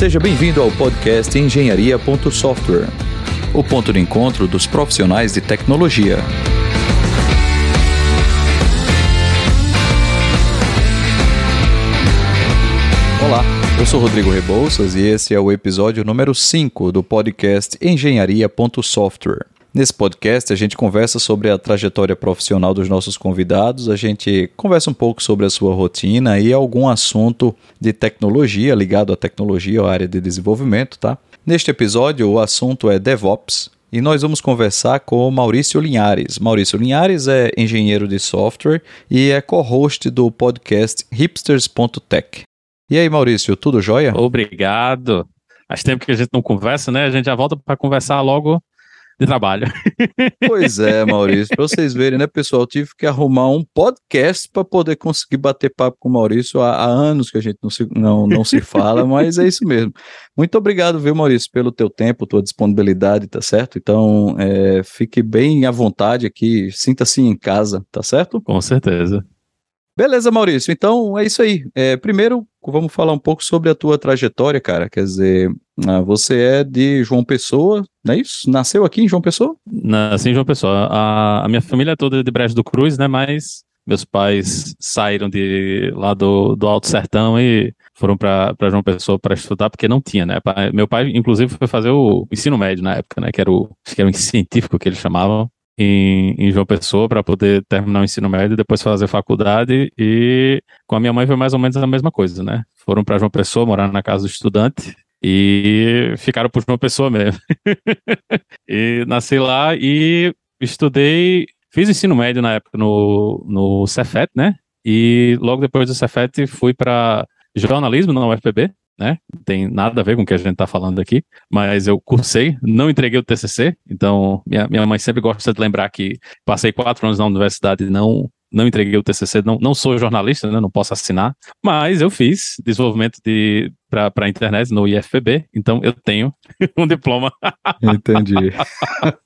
Seja bem-vindo ao podcast Engenharia.software, o ponto de encontro dos profissionais de tecnologia. Olá, eu sou Rodrigo Rebouças e esse é o episódio número 5 do podcast Engenharia.software. Nesse podcast, a gente conversa sobre a trajetória profissional dos nossos convidados, a gente conversa um pouco sobre a sua rotina e algum assunto de tecnologia ligado à tecnologia ou à área de desenvolvimento, tá? Neste episódio, o assunto é DevOps, e nós vamos conversar com o Maurício Linhares. Maurício Linhares é engenheiro de software e é co-host do podcast hipsters.tech. E aí, Maurício, tudo jóia? Obrigado. Faz tempo que a gente não conversa, né? A gente já volta para conversar logo de trabalho. Pois é, Maurício, para vocês verem, né, pessoal, tive que arrumar um podcast para poder conseguir bater papo com o Maurício. Há, há, anos que a gente não se, não, não se fala, mas é isso mesmo. Muito obrigado, viu, Maurício, pelo teu tempo, tua disponibilidade, tá certo? Então, é, fique bem à vontade aqui, sinta-se em casa, tá certo? Com certeza. Beleza, Maurício. Então é isso aí. É, primeiro, vamos falar um pouco sobre a tua trajetória, cara. Quer dizer, ah, você é de João Pessoa, não é isso? Nasceu aqui em João Pessoa? Nasci em João Pessoa. A, a minha família é toda de Brejo do Cruz, né? Mas meus pais saíram de lá do, do Alto Sertão e foram para João Pessoa para estudar, porque não tinha, né? Meu pai, inclusive, foi fazer o ensino médio na época, né? Que era o, acho que era o científico que eles chamavam em, em João Pessoa para poder terminar o ensino médio e depois fazer faculdade. E com a minha mãe foi mais ou menos a mesma coisa, né? Foram para João Pessoa, morar na casa do estudante e ficaram por João Pessoa mesmo. e nasci lá e estudei, fiz ensino médio na época no, no Cefet, né? E logo depois do Cefet fui para jornalismo na UFPB, né? Tem nada a ver com o que a gente está falando aqui, mas eu cursei, não entreguei o TCC, então minha, minha mãe sempre gosta de lembrar que passei quatro anos na universidade e não não entreguei o TCC, não, não sou jornalista, né, não posso assinar, mas eu fiz desenvolvimento de para a internet no IFPB, então eu tenho um diploma. Entendi.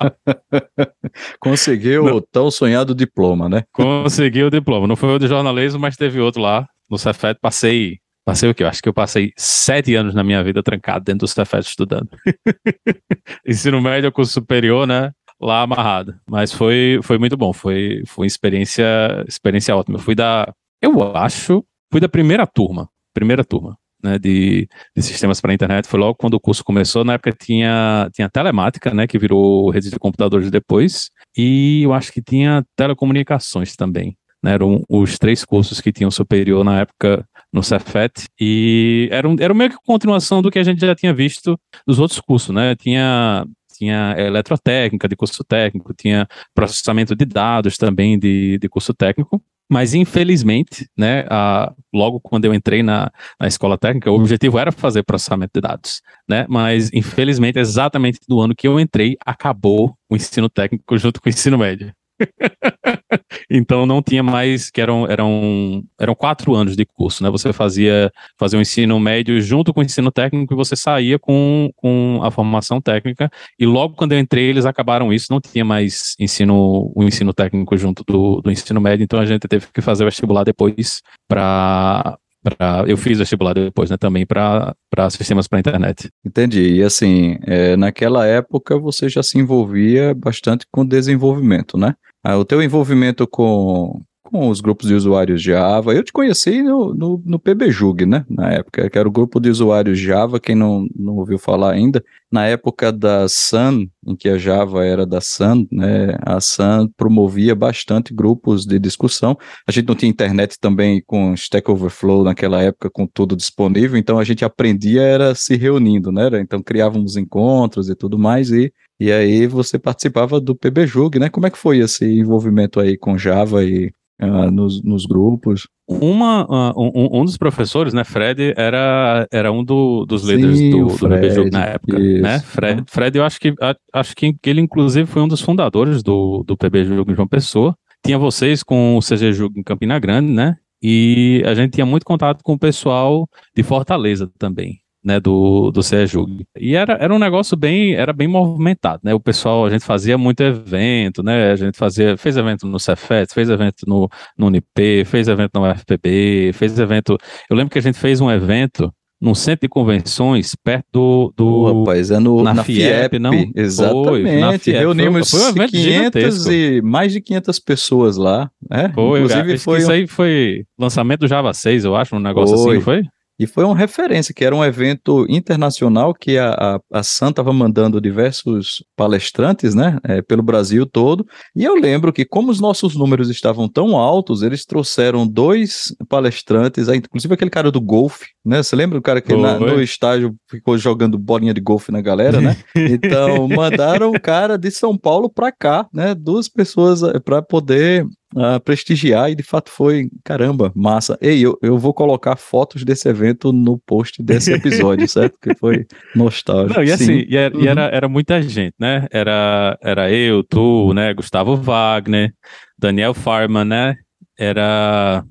Conseguiu não. o tão sonhado diploma, né? Consegui o diploma. Não foi o de jornalismo, mas teve outro lá no Cefet. Passei Passei o quê? Eu acho que eu passei sete anos na minha vida trancado dentro do Cefet estudando. Ensino médio, curso superior, né? Lá amarrado. Mas foi, foi muito bom. Foi, foi experiência, experiência ótima. Eu fui da, eu acho, fui da primeira turma. Primeira turma. Né, de, de sistemas para a internet, foi logo quando o curso começou. Na época tinha, tinha telemática, né, que virou rede de computadores depois, e eu acho que tinha telecomunicações também. Né, eram os três cursos que tinham superior na época no Cefet, e era, um, era meio que continuação do que a gente já tinha visto dos outros cursos, né? Tinha tinha eletrotécnica de curso técnico, tinha processamento de dados também de, de curso técnico, mas infelizmente, né, a, logo quando eu entrei na, na escola técnica, o objetivo era fazer processamento de dados, né, mas infelizmente, exatamente no ano que eu entrei, acabou o ensino técnico junto com o ensino médio. então não tinha mais, que eram, eram, eram quatro anos de curso, né? Você fazia, fazia o ensino médio junto com o ensino técnico e você saía com, com a formação técnica. E logo quando eu entrei, eles acabaram isso, não tinha mais ensino, o ensino técnico junto do, do ensino médio, então a gente teve que fazer o vestibular depois para Pra, eu fiz vestibular depois, né, também para sistemas para internet. Entendi. E assim, é, naquela época você já se envolvia bastante com desenvolvimento, né? Ah, o teu envolvimento com, com os grupos de usuários Java. Eu te conheci no, no, no PBJUG, né? Na época, que era o grupo de usuários Java, quem não, não ouviu falar ainda. Na época da Sun, em que a Java era da Sun, né? A Sun promovia bastante grupos de discussão. A gente não tinha internet também com Stack Overflow naquela época, com tudo disponível, então a gente aprendia era se reunindo, né? Então criávamos encontros e tudo mais, e e aí você participava do PBJUG, né? Como é que foi esse envolvimento aí com Java e uh, nos, nos, grupos? Uma, uh, um, um, dos professores, né, Fred, era, era um do, dos líderes Sim, do, do PBJUG na época, isso. né? Fred, Fred, eu acho que, acho que ele inclusive foi um dos fundadores do, do PBJUG em João Pessoa. Tinha vocês com o CGJUG em Campina Grande, né? E a gente tinha muito contato com o pessoal de Fortaleza também né, do, do CEJUG. E era, era um negócio bem, era bem movimentado, né, o pessoal, a gente fazia muito evento, né, a gente fazia, fez evento no Cefet, fez evento no, no UNIP, fez evento na UFPB, fez evento, eu lembro que a gente fez um evento num centro de convenções perto do. do oh, rapaz, é no, na, na FIEP, FIEP, não? Exatamente. Foi, na FIEP. Reunimos foi, foi um 500 e mais de 500 pessoas lá. É? Foi, Inclusive, foi isso um... aí foi lançamento do Java 6, eu acho, um negócio foi. assim, não foi? E foi uma referência, que era um evento internacional que a, a, a SAN estava mandando diversos palestrantes, né, é, pelo Brasil todo. E eu lembro que, como os nossos números estavam tão altos, eles trouxeram dois palestrantes, inclusive aquele cara do golfe, né? Você lembra do cara que na, no estágio ficou jogando bolinha de golfe na galera, né? Então, mandaram o cara de São Paulo para cá, né? Duas pessoas eh, para poder uh, prestigiar e de fato foi, caramba, massa. Ei, eu, eu vou colocar fotos desse evento no post desse episódio, certo? Que foi nostálgico. Não, e assim, e, era, uhum. e era, era, muita gente, né? Era, era eu, tu, né? Gustavo Wagner, Daniel Farman, né? Era.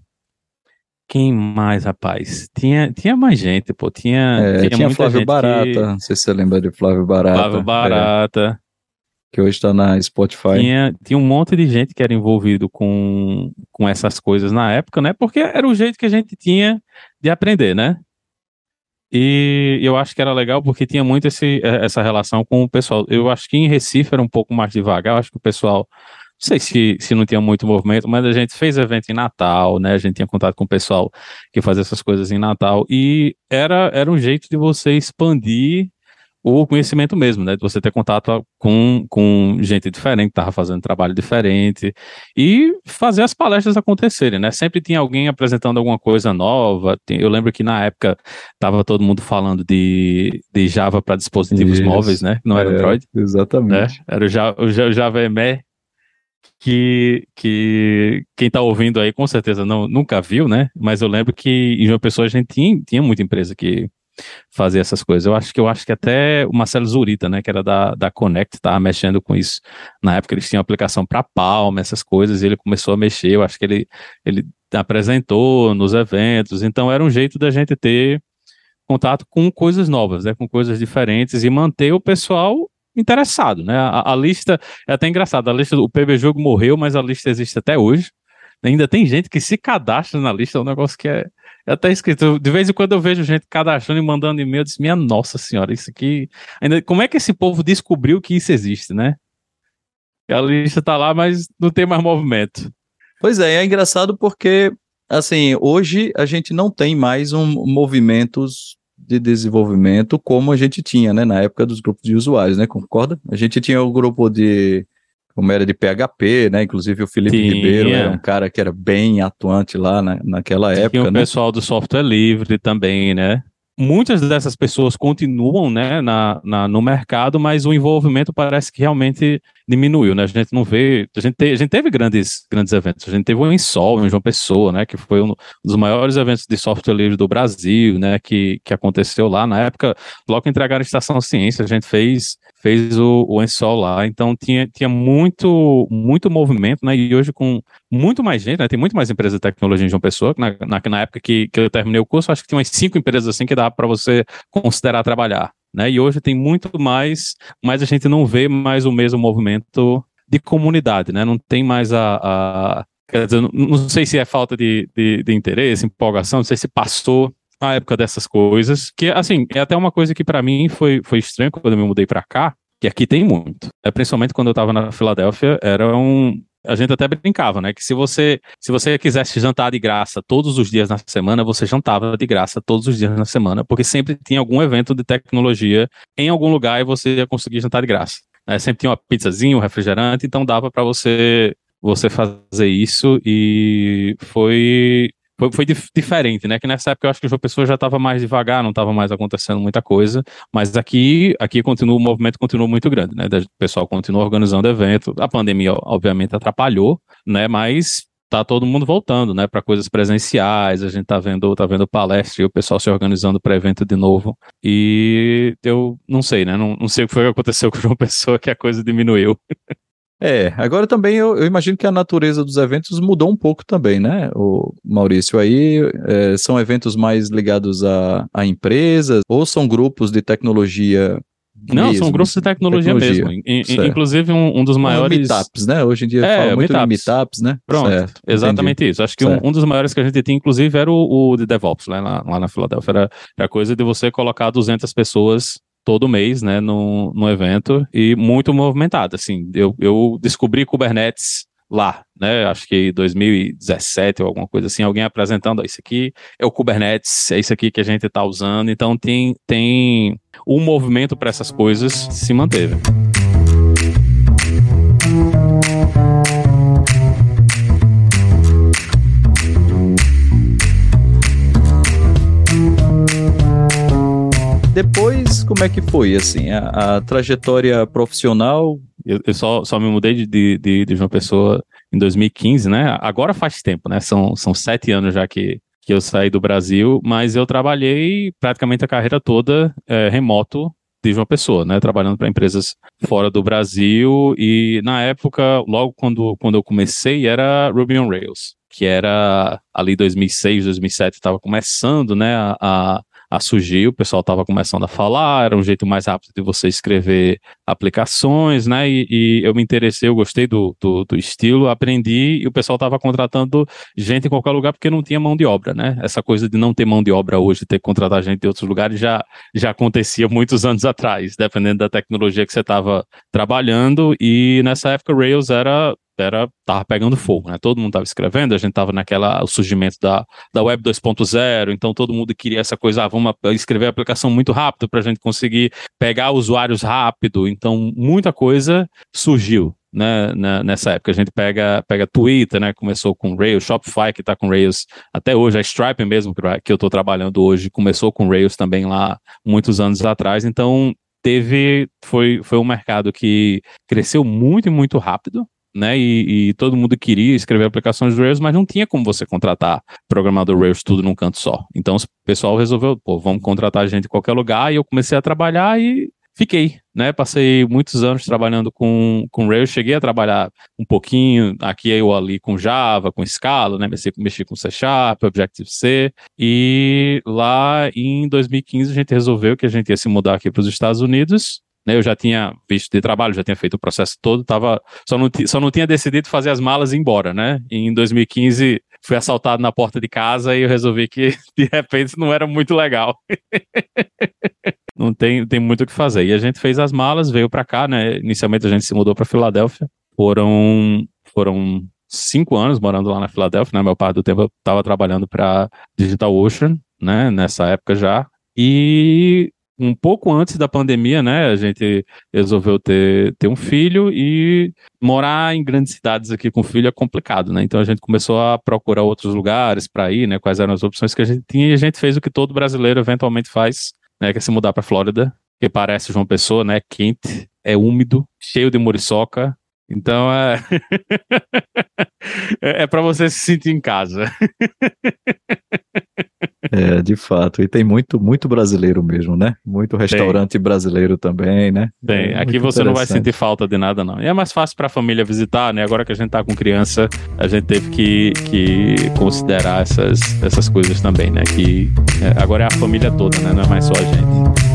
Quem mais, rapaz? Tinha, tinha mais gente, pô. Tinha, é, tinha, tinha Flávio Barata. Que... Não sei se você lembra de Flávio Barata. Flávio Barata. É que hoje está na Spotify. Tinha, tinha um monte de gente que era envolvido com, com essas coisas na época, né? Porque era o jeito que a gente tinha de aprender, né? E eu acho que era legal porque tinha muito esse, é, essa relação com o pessoal. Eu acho que em Recife era um pouco mais devagar, eu acho que o pessoal, sei se, se não tinha muito movimento, mas a gente fez evento em Natal, né? A gente tinha contato com o pessoal que fazia essas coisas em Natal e era, era um jeito de você expandir o conhecimento mesmo, né? De você ter contato com, com gente diferente, que estava fazendo trabalho diferente e fazer as palestras acontecerem, né? Sempre tinha alguém apresentando alguma coisa nova. Eu lembro que na época estava todo mundo falando de, de Java para dispositivos Isso. móveis, né? Não era é, Android. Exatamente. Né? Era o, Java, o Java ME que, que quem está ouvindo aí com certeza não, nunca viu, né? Mas eu lembro que em uma pessoa a gente tinha, tinha muita empresa que fazer essas coisas. Eu acho que eu acho que até o Marcelo Zurita, né, que era da, da Connect, estava mexendo com isso. Na época eles tinham aplicação para Palma, essas coisas, e ele começou a mexer. Eu acho que ele, ele apresentou nos eventos. Então era um jeito da gente ter contato com coisas novas, né, com coisas diferentes e manter o pessoal interessado, né? A, a lista é até engraçado. A lista do PB Jogo morreu, mas a lista existe até hoje. Ainda tem gente que se cadastra na lista, é um negócio que é, é até escrito. De vez em quando eu vejo gente cadastrando e mandando e-mail, eu disse, minha nossa senhora, isso aqui. Ainda, como é que esse povo descobriu que isso existe, né? A lista tá lá, mas não tem mais movimento. Pois é, é engraçado porque, assim, hoje a gente não tem mais um movimentos de desenvolvimento como a gente tinha, né, na época dos grupos de usuários, né, concorda? A gente tinha o grupo de como era de PHP, né? Inclusive o Felipe Tinha. Ribeiro era um cara que era bem atuante lá na, naquela época. Tinha o né? pessoal do software livre também, né? Muitas dessas pessoas continuam né, na, na, no mercado, mas o envolvimento parece que realmente diminuiu, né? A gente não vê. A gente, te, a gente teve grandes, grandes eventos. A gente teve o Ensol em João Pessoa, né? Que foi um dos maiores eventos de software livre do Brasil, né? Que, que aconteceu lá. Na época, logo entregaram a Estação Ciência, a gente fez fez o, o Ensol lá, então tinha, tinha muito, muito movimento, né, e hoje com muito mais gente, né, tem muito mais empresas de tecnologia em João Pessoa, na, na, na época que, que eu terminei o curso, acho que tinha umas cinco empresas assim que dá para você considerar trabalhar, né, e hoje tem muito mais, mas a gente não vê mais o mesmo movimento de comunidade, né, não tem mais a, a quer dizer, não, não sei se é falta de, de, de interesse, empolgação, não sei se passou a época dessas coisas, que assim, é até uma coisa que para mim foi, foi estranho quando eu me mudei para cá, que aqui tem muito. É, principalmente quando eu estava na Filadélfia, era um, a gente até brincava, né? Que se você, se você quisesse jantar de graça todos os dias na semana, você jantava de graça todos os dias na semana, porque sempre tinha algum evento de tecnologia em algum lugar e você ia conseguir jantar de graça. Né? Sempre tinha uma pizzazinha, um refrigerante, então dava para você você fazer isso e foi foi, foi dif diferente, né? Que nessa época eu acho que o Pessoa já estava mais devagar, não estava mais acontecendo muita coisa, mas aqui, aqui continua, o movimento continua muito grande, né? O pessoal continua organizando evento, a pandemia obviamente atrapalhou, né? Mas tá todo mundo voltando, né, para coisas presenciais, a gente tá vendo, tá vendo palestra e o pessoal se organizando para evento de novo. E eu não sei, né, não, não sei o que foi que aconteceu com o João Pessoa que a coisa diminuiu. É, agora também eu, eu, imagino que a natureza dos eventos mudou um pouco também, né, o Maurício? Aí é, são eventos mais ligados a, a empresas ou são grupos de tecnologia Não, mesmo, são grupos de tecnologia, tecnologia. mesmo. In, inclusive, um, um dos maiores. Meetups, né? Hoje em dia é, fala muito meetups. de meetups, né? Pronto, certo, exatamente entendi. isso. Acho que um, um, dos maiores que a gente tinha, inclusive, era o, o de DevOps, né? lá, lá na Filadélfia. Era, era a coisa de você colocar 200 pessoas todo mês, né, no, no evento e muito movimentado, assim, eu, eu descobri Kubernetes lá, né? Acho que 2017 ou alguma coisa assim, alguém apresentando, ó, isso aqui é o Kubernetes, é isso aqui que a gente está usando. Então tem tem um movimento para essas coisas se manteve. Depois, como é que foi, assim, a, a trajetória profissional? Eu, eu, só, só me mudei de, de, de João Pessoa em 2015, né? Agora faz tempo, né? São, são sete anos já que, que eu saí do Brasil, mas eu trabalhei praticamente a carreira toda é, remoto de João Pessoa, né? Trabalhando para empresas fora do Brasil e na época, logo quando, quando eu comecei, era Ruby on Rails, que era ali 2006, 2007, estava começando, né? A, a a surgir, o pessoal estava começando a falar, era um jeito mais rápido de você escrever aplicações, né? E, e eu me interessei, eu gostei do, do, do estilo, aprendi e o pessoal estava contratando gente em qualquer lugar porque não tinha mão de obra, né? Essa coisa de não ter mão de obra hoje, ter que contratar gente de outros lugares já, já acontecia muitos anos atrás, dependendo da tecnologia que você estava trabalhando. E nessa época, Rails era era tava pegando fogo, né? Todo mundo estava escrevendo, a gente estava naquela o surgimento da, da web 2.0, então todo mundo queria essa coisa, ah, vamos escrever a aplicação muito rápido para a gente conseguir pegar usuários rápido. Então muita coisa surgiu. Né, nessa época a gente pega pega Twitter, né, começou com Rails, Shopify que está com Rails até hoje, a Stripe mesmo que eu estou trabalhando hoje começou com Rails também lá muitos anos atrás, então teve foi foi um mercado que cresceu muito muito rápido né? E, e, todo mundo queria escrever aplicações Rails, mas não tinha como você contratar programador Rails tudo num canto só. Então o pessoal resolveu, pô, vamos contratar gente em qualquer lugar, e eu comecei a trabalhar e fiquei, né? Passei muitos anos trabalhando com, com Rails, cheguei a trabalhar um pouquinho aqui ou ali com Java, com Scala, né? Mexi, mexi com C Sharp, Objective-C, e lá em 2015 a gente resolveu que a gente ia se mudar aqui para os Estados Unidos, eu já tinha visto de trabalho, já tinha feito o processo todo, tava, só, não, só não tinha decidido fazer as malas e ir embora, né? E em 2015 fui assaltado na porta de casa e eu resolvi que de repente não era muito legal. não tem, tem muito o que fazer. E a gente fez as malas, veio para cá, né? Inicialmente a gente se mudou para Filadélfia. Foram foram cinco anos morando lá na Filadélfia, né? Meu pai do tempo estava trabalhando para Digital Ocean, né? Nessa época já. E um pouco antes da pandemia, né, a gente resolveu ter, ter um filho e morar em grandes cidades aqui com filho é complicado, né? Então a gente começou a procurar outros lugares para ir, né? Quais eram as opções que a gente tinha e a gente fez o que todo brasileiro eventualmente faz, né? Que é se mudar para Flórida, que parece João Pessoa, né? Quente, é úmido, cheio de muriçoca, então é, é, é para você se sentir em casa. É, de fato. E tem muito, muito brasileiro mesmo, né? Muito restaurante tem. brasileiro também, né? Tem. É Aqui você não vai sentir falta de nada, não. E é mais fácil para a família visitar, né? Agora que a gente tá com criança, a gente teve que, que considerar essas, essas coisas também, né? Que é, agora é a família toda, né? Não é mais só a gente.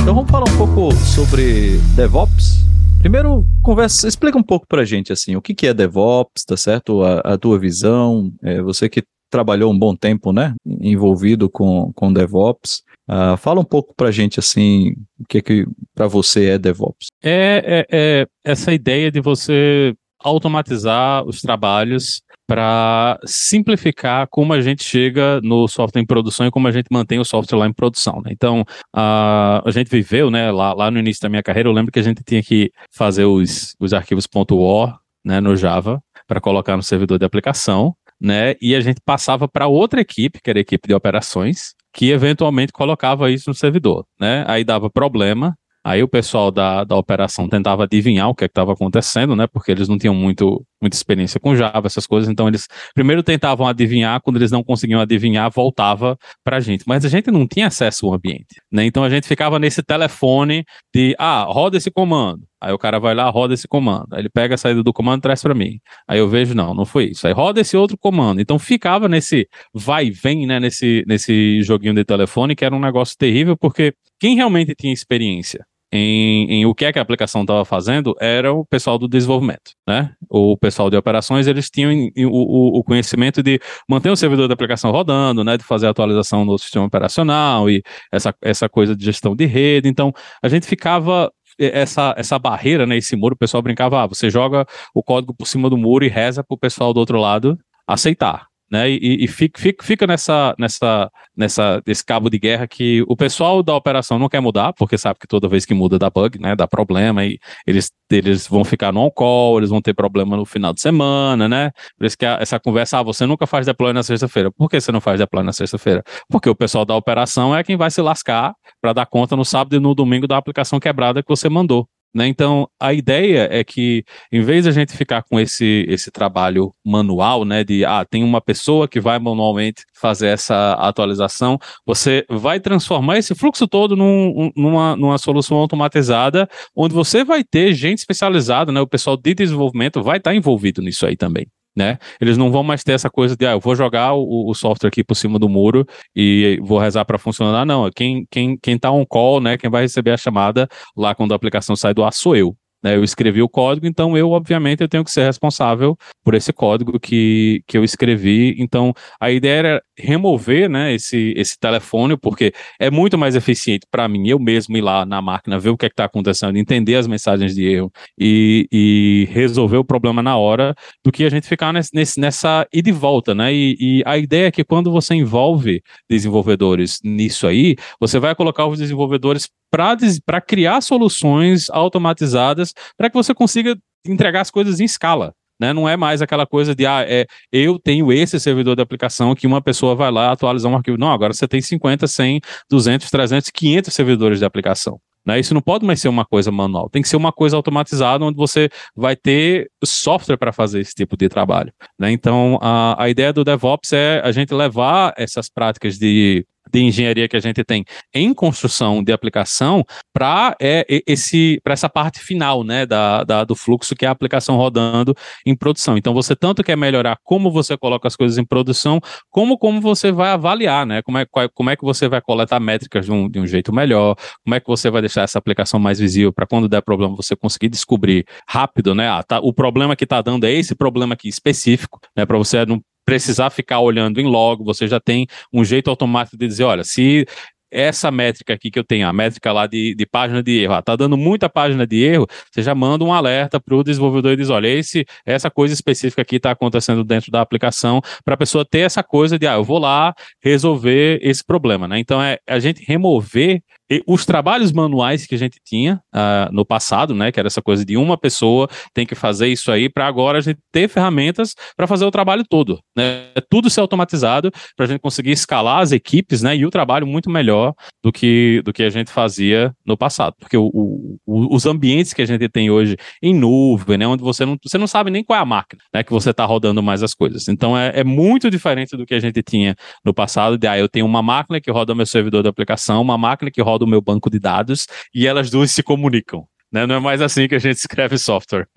Então vamos falar um pouco sobre DevOps. Primeiro, conversa, explica um pouco pra gente, assim, o que, que é DevOps, tá certo? A, a tua visão, é, você que trabalhou um bom tempo, né, envolvido com, com DevOps. Uh, fala um pouco pra gente, assim, o que que você é DevOps. É, é, é essa ideia de você automatizar os trabalhos para simplificar como a gente chega no software em produção e como a gente mantém o software lá em produção. Né? Então, a, a gente viveu, né, lá, lá no início da minha carreira, eu lembro que a gente tinha que fazer os, os arquivos .war né, no Java para colocar no servidor de aplicação, né, e a gente passava para outra equipe, que era a equipe de operações, que eventualmente colocava isso no servidor, né? Aí dava problema, Aí o pessoal da, da operação tentava adivinhar o que é estava acontecendo, né? Porque eles não tinham muito, muita experiência com Java, essas coisas. Então eles primeiro tentavam adivinhar, quando eles não conseguiam adivinhar, voltava para a gente. Mas a gente não tinha acesso ao ambiente, né? Então a gente ficava nesse telefone de, ah, roda esse comando. Aí o cara vai lá, roda esse comando. Aí ele pega a saída do comando e traz para mim. Aí eu vejo, não, não foi isso. Aí roda esse outro comando. Então ficava nesse vai e vem, né, nesse, nesse joguinho de telefone, que era um negócio terrível, porque quem realmente tinha experiência em, em, o que é que a aplicação estava fazendo era o pessoal do desenvolvimento, né? O pessoal de operações, eles tinham o, o, conhecimento de manter o servidor da aplicação rodando, né? De fazer a atualização do sistema operacional e essa, essa coisa de gestão de rede. Então, a gente ficava essa, essa barreira, né, esse muro, o pessoal brincava, ah, você joga o código por cima do muro e reza para o pessoal do outro lado aceitar né? E, e fica, fica, nessa, nessa, nessa, esse cabo de guerra que o pessoal da operação não quer mudar, porque sabe que toda vez que muda dá bug, né? Dá problema, e eles, eles vão ficar no on-call, eles vão ter problema no final de semana, né? Por isso que a, essa conversa, ah, você nunca faz deploy na sexta-feira. Por que você não faz deploy na sexta-feira? Porque o pessoal da operação é quem vai se lascar para dar conta no sábado e no domingo da aplicação quebrada que você mandou. Né? Então, a ideia é que, em vez de a gente ficar com esse, esse trabalho manual, né, de ah, tem uma pessoa que vai manualmente fazer essa atualização, você vai transformar esse fluxo todo num, numa, numa solução automatizada, onde você vai ter gente especializada, né, o pessoal de desenvolvimento vai estar envolvido nisso aí também né? Eles não vão mais ter essa coisa de, ah, eu vou jogar o, o software aqui por cima do muro e vou rezar para funcionar. Não, quem, quem, quem tá on call, né? Quem vai receber a chamada lá quando a aplicação sai do ar sou eu. Né, eu escrevi o código, então eu, obviamente, eu tenho que ser responsável por esse código que, que eu escrevi. Então, a ideia era remover né, esse, esse telefone, porque é muito mais eficiente para mim, eu mesmo ir lá na máquina, ver o que é está acontecendo, entender as mensagens de erro e, e, resolver o problema na hora, do que a gente ficar nesse, nessa ida e volta. Né? E, e a ideia é que quando você envolve desenvolvedores nisso aí, você vai colocar os desenvolvedores para criar soluções automatizadas para que você consiga entregar as coisas em escala. Né? Não é mais aquela coisa de, ah, é, eu tenho esse servidor de aplicação que uma pessoa vai lá atualizar um arquivo. Não, agora você tem 50, 100, 200, 300, 500 servidores de aplicação. Né? Isso não pode mais ser uma coisa manual, tem que ser uma coisa automatizada onde você vai ter software para fazer esse tipo de trabalho. Né? Então, a, a ideia do DevOps é a gente levar essas práticas de de engenharia que a gente tem em construção de aplicação para é, esse para essa parte final né, da, da, do fluxo que é a aplicação rodando em produção. Então você tanto quer melhorar como você coloca as coisas em produção, como como você vai avaliar, né? Como é, como é que você vai coletar métricas de um, de um jeito melhor, como é que você vai deixar essa aplicação mais visível para quando der problema você conseguir descobrir rápido, né? Ah, tá, o problema que está dando é esse problema aqui específico, né? Para você não precisar ficar olhando em log, você já tem um jeito automático de dizer, olha, se essa métrica aqui que eu tenho, a métrica lá de, de página de erro, está dando muita página de erro, você já manda um alerta para o desenvolvedor e diz: olha, esse, essa coisa específica aqui está acontecendo dentro da aplicação, para a pessoa ter essa coisa de, ah, eu vou lá resolver esse problema, né? Então, é a gente remover os trabalhos manuais que a gente tinha uh, no passado, né, que era essa coisa de uma pessoa tem que fazer isso aí, para agora a gente ter ferramentas para fazer o trabalho todo, né, tudo ser automatizado para a gente conseguir escalar as equipes, né, e o trabalho muito melhor do que do que a gente fazia no passado, porque o, o, os ambientes que a gente tem hoje em nuvem, né, onde você não você não sabe nem qual é a máquina, né, que você está rodando mais as coisas, então é, é muito diferente do que a gente tinha no passado, de ah, eu tenho uma máquina que roda meu servidor de aplicação, uma máquina que roda do meu banco de dados e elas duas se comunicam. Né? Não é mais assim que a gente escreve software.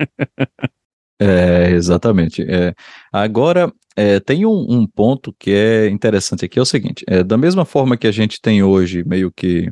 é, exatamente. É. Agora, é, tem um, um, ponto que é interessante aqui, é o seguinte, é, da mesma forma que a gente tem hoje meio que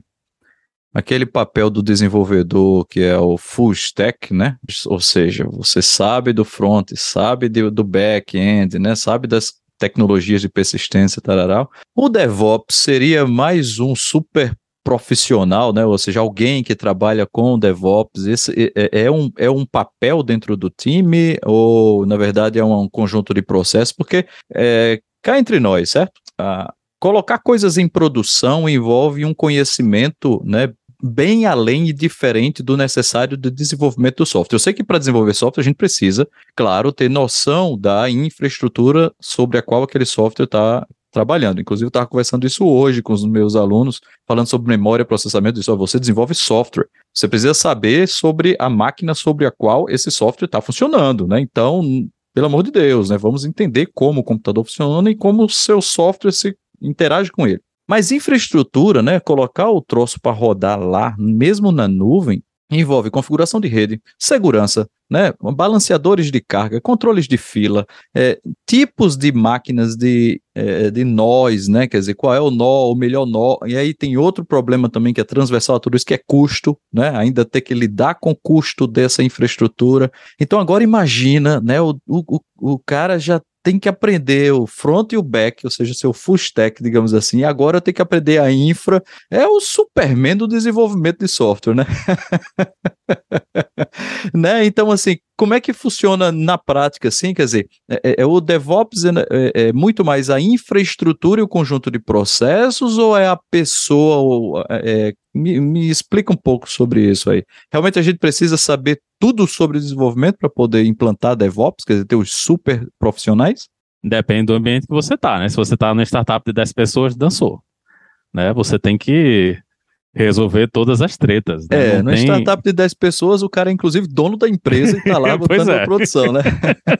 aquele papel do desenvolvedor que é o full stack, né? Ou seja, você sabe do front, sabe do, do back-end, né? Sabe das tecnologias de persistência, tarará. O DevOps seria mais um super profissional, né? Ou seja, alguém que trabalha com DevOps, esse é, é, um, é um papel dentro do time ou, na verdade, é um, conjunto de processos? Porque é, cá entre nós, certo? Ah, colocar coisas em produção envolve um conhecimento, né? Bem além e diferente do necessário do desenvolvimento do software. Eu sei que para desenvolver software a gente precisa, claro, ter noção da infraestrutura sobre a qual aquele software está trabalhando. Inclusive, eu estava conversando isso hoje com os meus alunos, falando sobre memória processamento. Isso, você desenvolve software. Você precisa saber sobre a máquina sobre a qual esse software está funcionando, né? Então, pelo amor de Deus, né? Vamos entender como o computador funciona e como o seu software se interage com ele. Mas infraestrutura, né? Colocar o troço para rodar lá, mesmo na nuvem, envolve configuração de rede, segurança, né, balanceadores de carga, controles de fila, é, tipos de máquinas de, é, de nós, né, quer dizer, qual é o nó, o melhor nó, e aí tem outro problema também que é transversal a tudo isso, que é custo, né, ainda ter que lidar com o custo dessa infraestrutura. Então agora imagina, né, o, o, o cara já tem que aprender o front e o back, ou seja, seu full stack, digamos assim, e agora tem que aprender a infra. É o Superman do desenvolvimento de software, né? né? Então, assim, como é que funciona na prática, assim? Quer dizer, é, é, é o DevOps é, é, é, muito mais a infraestrutura e o conjunto de processos, ou é a pessoa? Ou, é, me, me explica um pouco sobre isso aí. Realmente a gente precisa saber tudo sobre desenvolvimento para poder implantar DevOps, quer dizer, ter os super profissionais? Depende do ambiente que você está, né? Se você está numa startup de 10 pessoas, dançou. Né? Você tem que resolver todas as tretas. Né? É, no tem... startup de 10 pessoas, o cara é inclusive dono da empresa e tá lá botando é. a produção, né?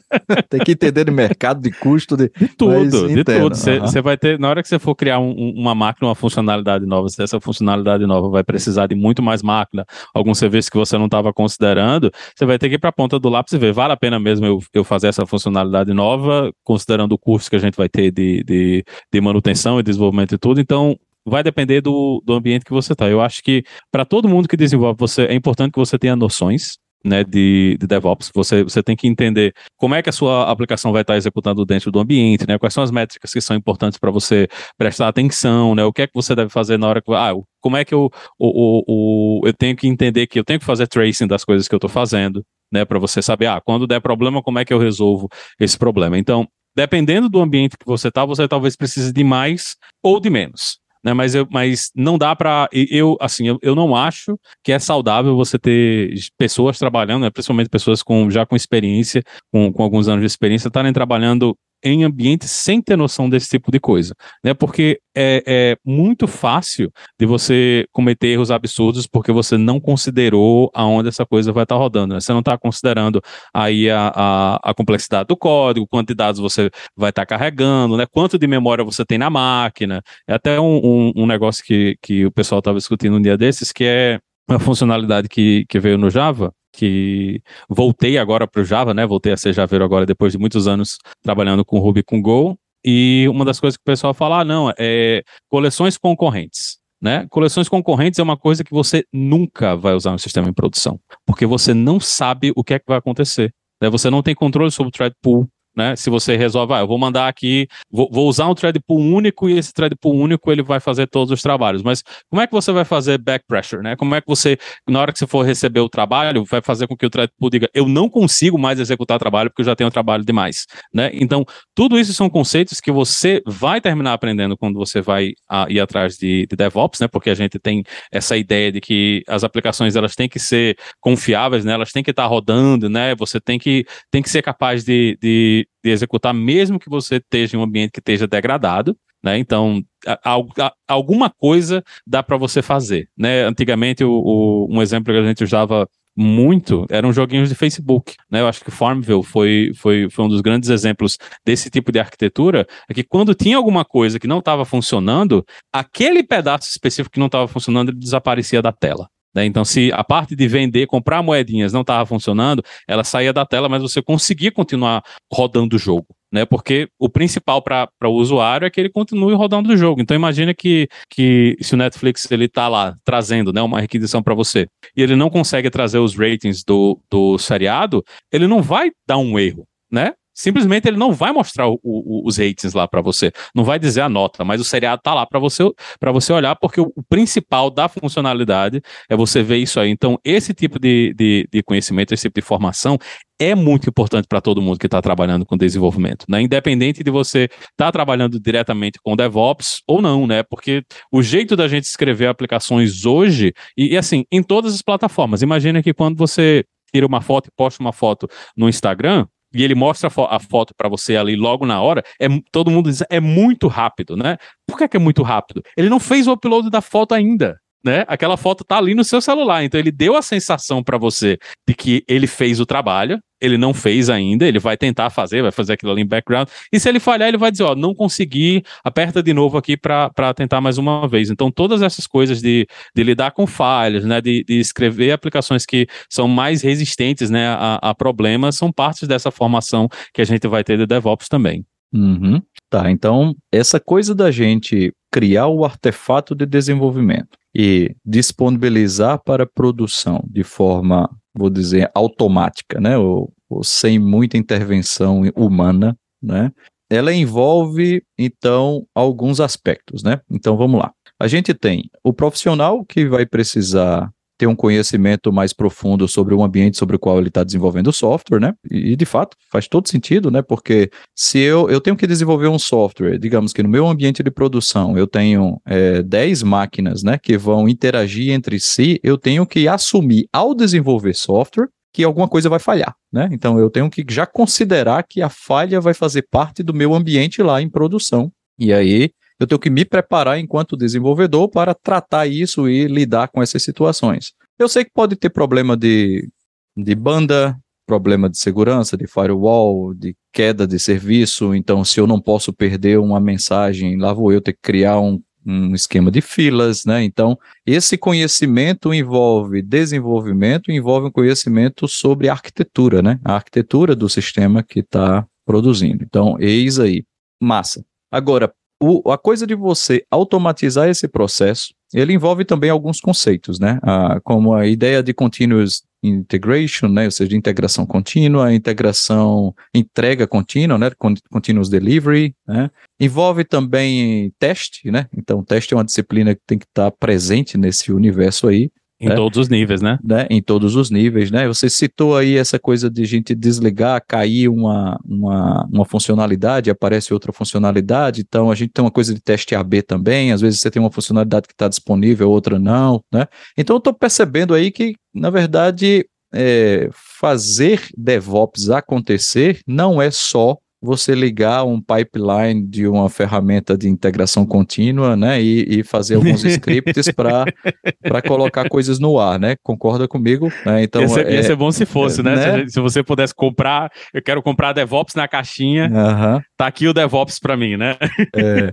tem que entender de mercado, de custo, de, de tudo, de tudo. Você uhum. vai ter, na hora que você for criar um, uma máquina, uma funcionalidade nova, se essa funcionalidade nova vai precisar de muito mais máquina, algum serviço que você não estava considerando, você vai ter que ir para a ponta do lápis e ver, vale a pena mesmo eu, eu fazer essa funcionalidade nova, considerando o custo que a gente vai ter de, de, de manutenção e desenvolvimento e tudo. Então, vai depender do, do ambiente que você está. Eu acho que para todo mundo que desenvolve, você é importante que você tenha noções né, de, de, DevOps. Você, você tem que entender como é que a sua aplicação vai estar executando dentro do ambiente, né? Quais são as métricas que são importantes para você prestar atenção, né? O que é que você deve fazer na hora que. Ah, como é que eu, o, o, o, eu tenho que entender que eu tenho que fazer tracing das coisas que eu estou fazendo, né? Para você saber, ah, quando der problema, como é que eu resolvo esse problema. Então, dependendo do ambiente que você está, você talvez precise de mais ou de menos né? Mas, eu, mas não dá para eu assim eu, eu não acho que é saudável você ter pessoas trabalhando, né? principalmente pessoas com já com experiência, com, com alguns anos de experiência, estarem trabalhando em ambientes sem ter noção desse tipo de coisa, né? Porque é, é, muito fácil de você cometer erros absurdos porque você não considerou aonde essa coisa vai estar tá rodando. Né? Você não está considerando aí a, a, a, complexidade do código, quantos dados você vai estar tá carregando, né? Quanto de memória você tem na máquina. É até um, um, um negócio que, que o pessoal estava discutindo um dia desses, que é uma funcionalidade que, que veio no Java, que voltei agora para o Java, né? Voltei a ser Javeiro agora depois de muitos anos trabalhando com Ruby com Go. E uma das coisas que o pessoal fala, ah, não, é coleções concorrentes. Né? Coleções concorrentes é uma coisa que você nunca vai usar no sistema em produção, porque você não sabe o que é que vai acontecer. Né? Você não tem controle sobre o thread pool, né? Se você resolve, ah, eu vou mandar aqui, vou, vou, usar um thread pool único e esse thread pool único ele vai fazer todos os trabalhos. Mas como é que você vai fazer back pressure, né? Como é que você, na hora que você for receber o trabalho, vai fazer com que o thread pool diga, eu não consigo mais executar trabalho porque eu já tenho trabalho demais, né? Então, tudo isso são conceitos que você vai terminar aprendendo quando você vai a, ir atrás de, de DevOps, né? Porque a gente tem essa ideia de que as aplicações elas têm que ser confiáveis, né? Elas têm que estar rodando, né? Você tem que, tem que ser capaz de, de de, executar, mesmo que você esteja em um ambiente que esteja degradado. Né? Então, a, a, alguma coisa dá para você fazer. Né? Antigamente, o, o, um exemplo que a gente usava muito eram joguinhos de Facebook. Né? Eu acho que Farmville foi, foi, foi um dos grandes exemplos desse tipo de arquitetura. É que quando tinha alguma coisa que não estava funcionando, aquele pedaço específico que não estava funcionando ele desaparecia da tela. Né? Então, se a parte de vender, comprar moedinhas não estava funcionando, ela saía da tela, mas você conseguia continuar rodando o jogo. Né, porque o principal para o usuário é que ele continue rodando o jogo. Então imagine que, que se o Netflix ele está lá trazendo né, uma requisição para você e ele não consegue trazer os ratings do, do seriado, ele não vai dar um erro, né? Simplesmente ele não vai mostrar o, o, os ratings lá para você, não vai dizer a nota, mas o seriado tá lá para você para você olhar, porque o, o, principal da funcionalidade é você ver isso aí. Então, esse tipo de, de, de conhecimento, esse tipo de formação é muito importante para todo mundo que está trabalhando com desenvolvimento, né? Independente de você estar tá trabalhando diretamente com DevOps ou não, né? Porque o jeito da gente escrever aplicações hoje, e, e assim, em todas as plataformas, imagina que quando você tira uma foto e posta uma foto no Instagram, e ele mostra a, fo a foto para você ali logo na hora, é, todo mundo diz é muito rápido, né? Por que, que é muito rápido? Ele não fez o upload da foto ainda. Né? Aquela foto tá ali no seu celular. Então ele deu a sensação para você de que ele fez o trabalho, ele não fez ainda, ele vai tentar fazer, vai fazer aquilo ali em background. E se ele falhar, ele vai dizer, ó, não consegui, aperta de novo aqui para tentar mais uma vez. Então todas essas coisas de, de lidar com falhas, né, de, de escrever aplicações que são mais resistentes, né, a, a problemas, são partes dessa formação que a gente vai ter de DevOps também. Uhum. Tá, então essa coisa da gente criar o artefato de desenvolvimento e disponibilizar para produção de forma, vou dizer, automática, né, ou, ou sem muita intervenção humana, né, ela envolve então alguns aspectos, né? Então vamos lá. A gente tem o profissional que vai precisar ter um conhecimento mais profundo sobre o ambiente sobre o qual ele está desenvolvendo o software, né? E, de fato faz todo sentido, né? Porque se eu, eu tenho que desenvolver um software, digamos que no meu ambiente de produção eu tenho é, 10 máquinas, né? Que vão interagir entre si, eu tenho que assumir ao desenvolver software que alguma coisa vai falhar, né? Então eu tenho que já considerar que a falha vai fazer parte do meu ambiente lá em produção. E aí eu tenho que me preparar enquanto desenvolvedor para tratar isso e lidar com essas situações. Eu sei que pode ter problema de, de banda, problema de segurança, de firewall, de queda de serviço. Então, se eu não posso perder uma mensagem, lá vou eu ter que criar um, um esquema de filas, né? Então, esse conhecimento envolve desenvolvimento, envolve um conhecimento sobre arquitetura, né? A arquitetura do sistema que está produzindo. Então, eis aí. Massa. Agora, o, a coisa de você automatizar esse processo, ele envolve também alguns conceitos, né? Ah, como a ideia de continuous integration, né? Ou seja, de integração contínua, integração, entrega contínua, né? Continuous delivery, né? Envolve também teste, né? Então, teste é uma disciplina que tem que estar presente nesse universo aí. Em né? todos os níveis, né? né? Em todos os níveis, né? Você citou aí essa coisa de gente desligar, cair uma, uma, uma funcionalidade, aparece outra funcionalidade, então a gente tem uma coisa de teste AB também, às vezes você tem uma funcionalidade que está disponível, outra não, né? Então eu estou percebendo aí que, na verdade, é, fazer DevOps acontecer não é só você ligar um pipeline de uma ferramenta de integração contínua, né, e, e fazer alguns scripts para colocar coisas no ar, né? Concorda comigo? Né? Então, ia ser, é, ia ser bom se fosse, é, né? né? Se, se, você pudesse comprar, eu quero comprar DevOps na caixinha, uh -huh. tá aqui o DevOps para mim, né? É.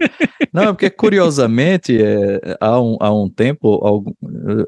Não, porque curiosamente, é, há, um, há um tempo, algum,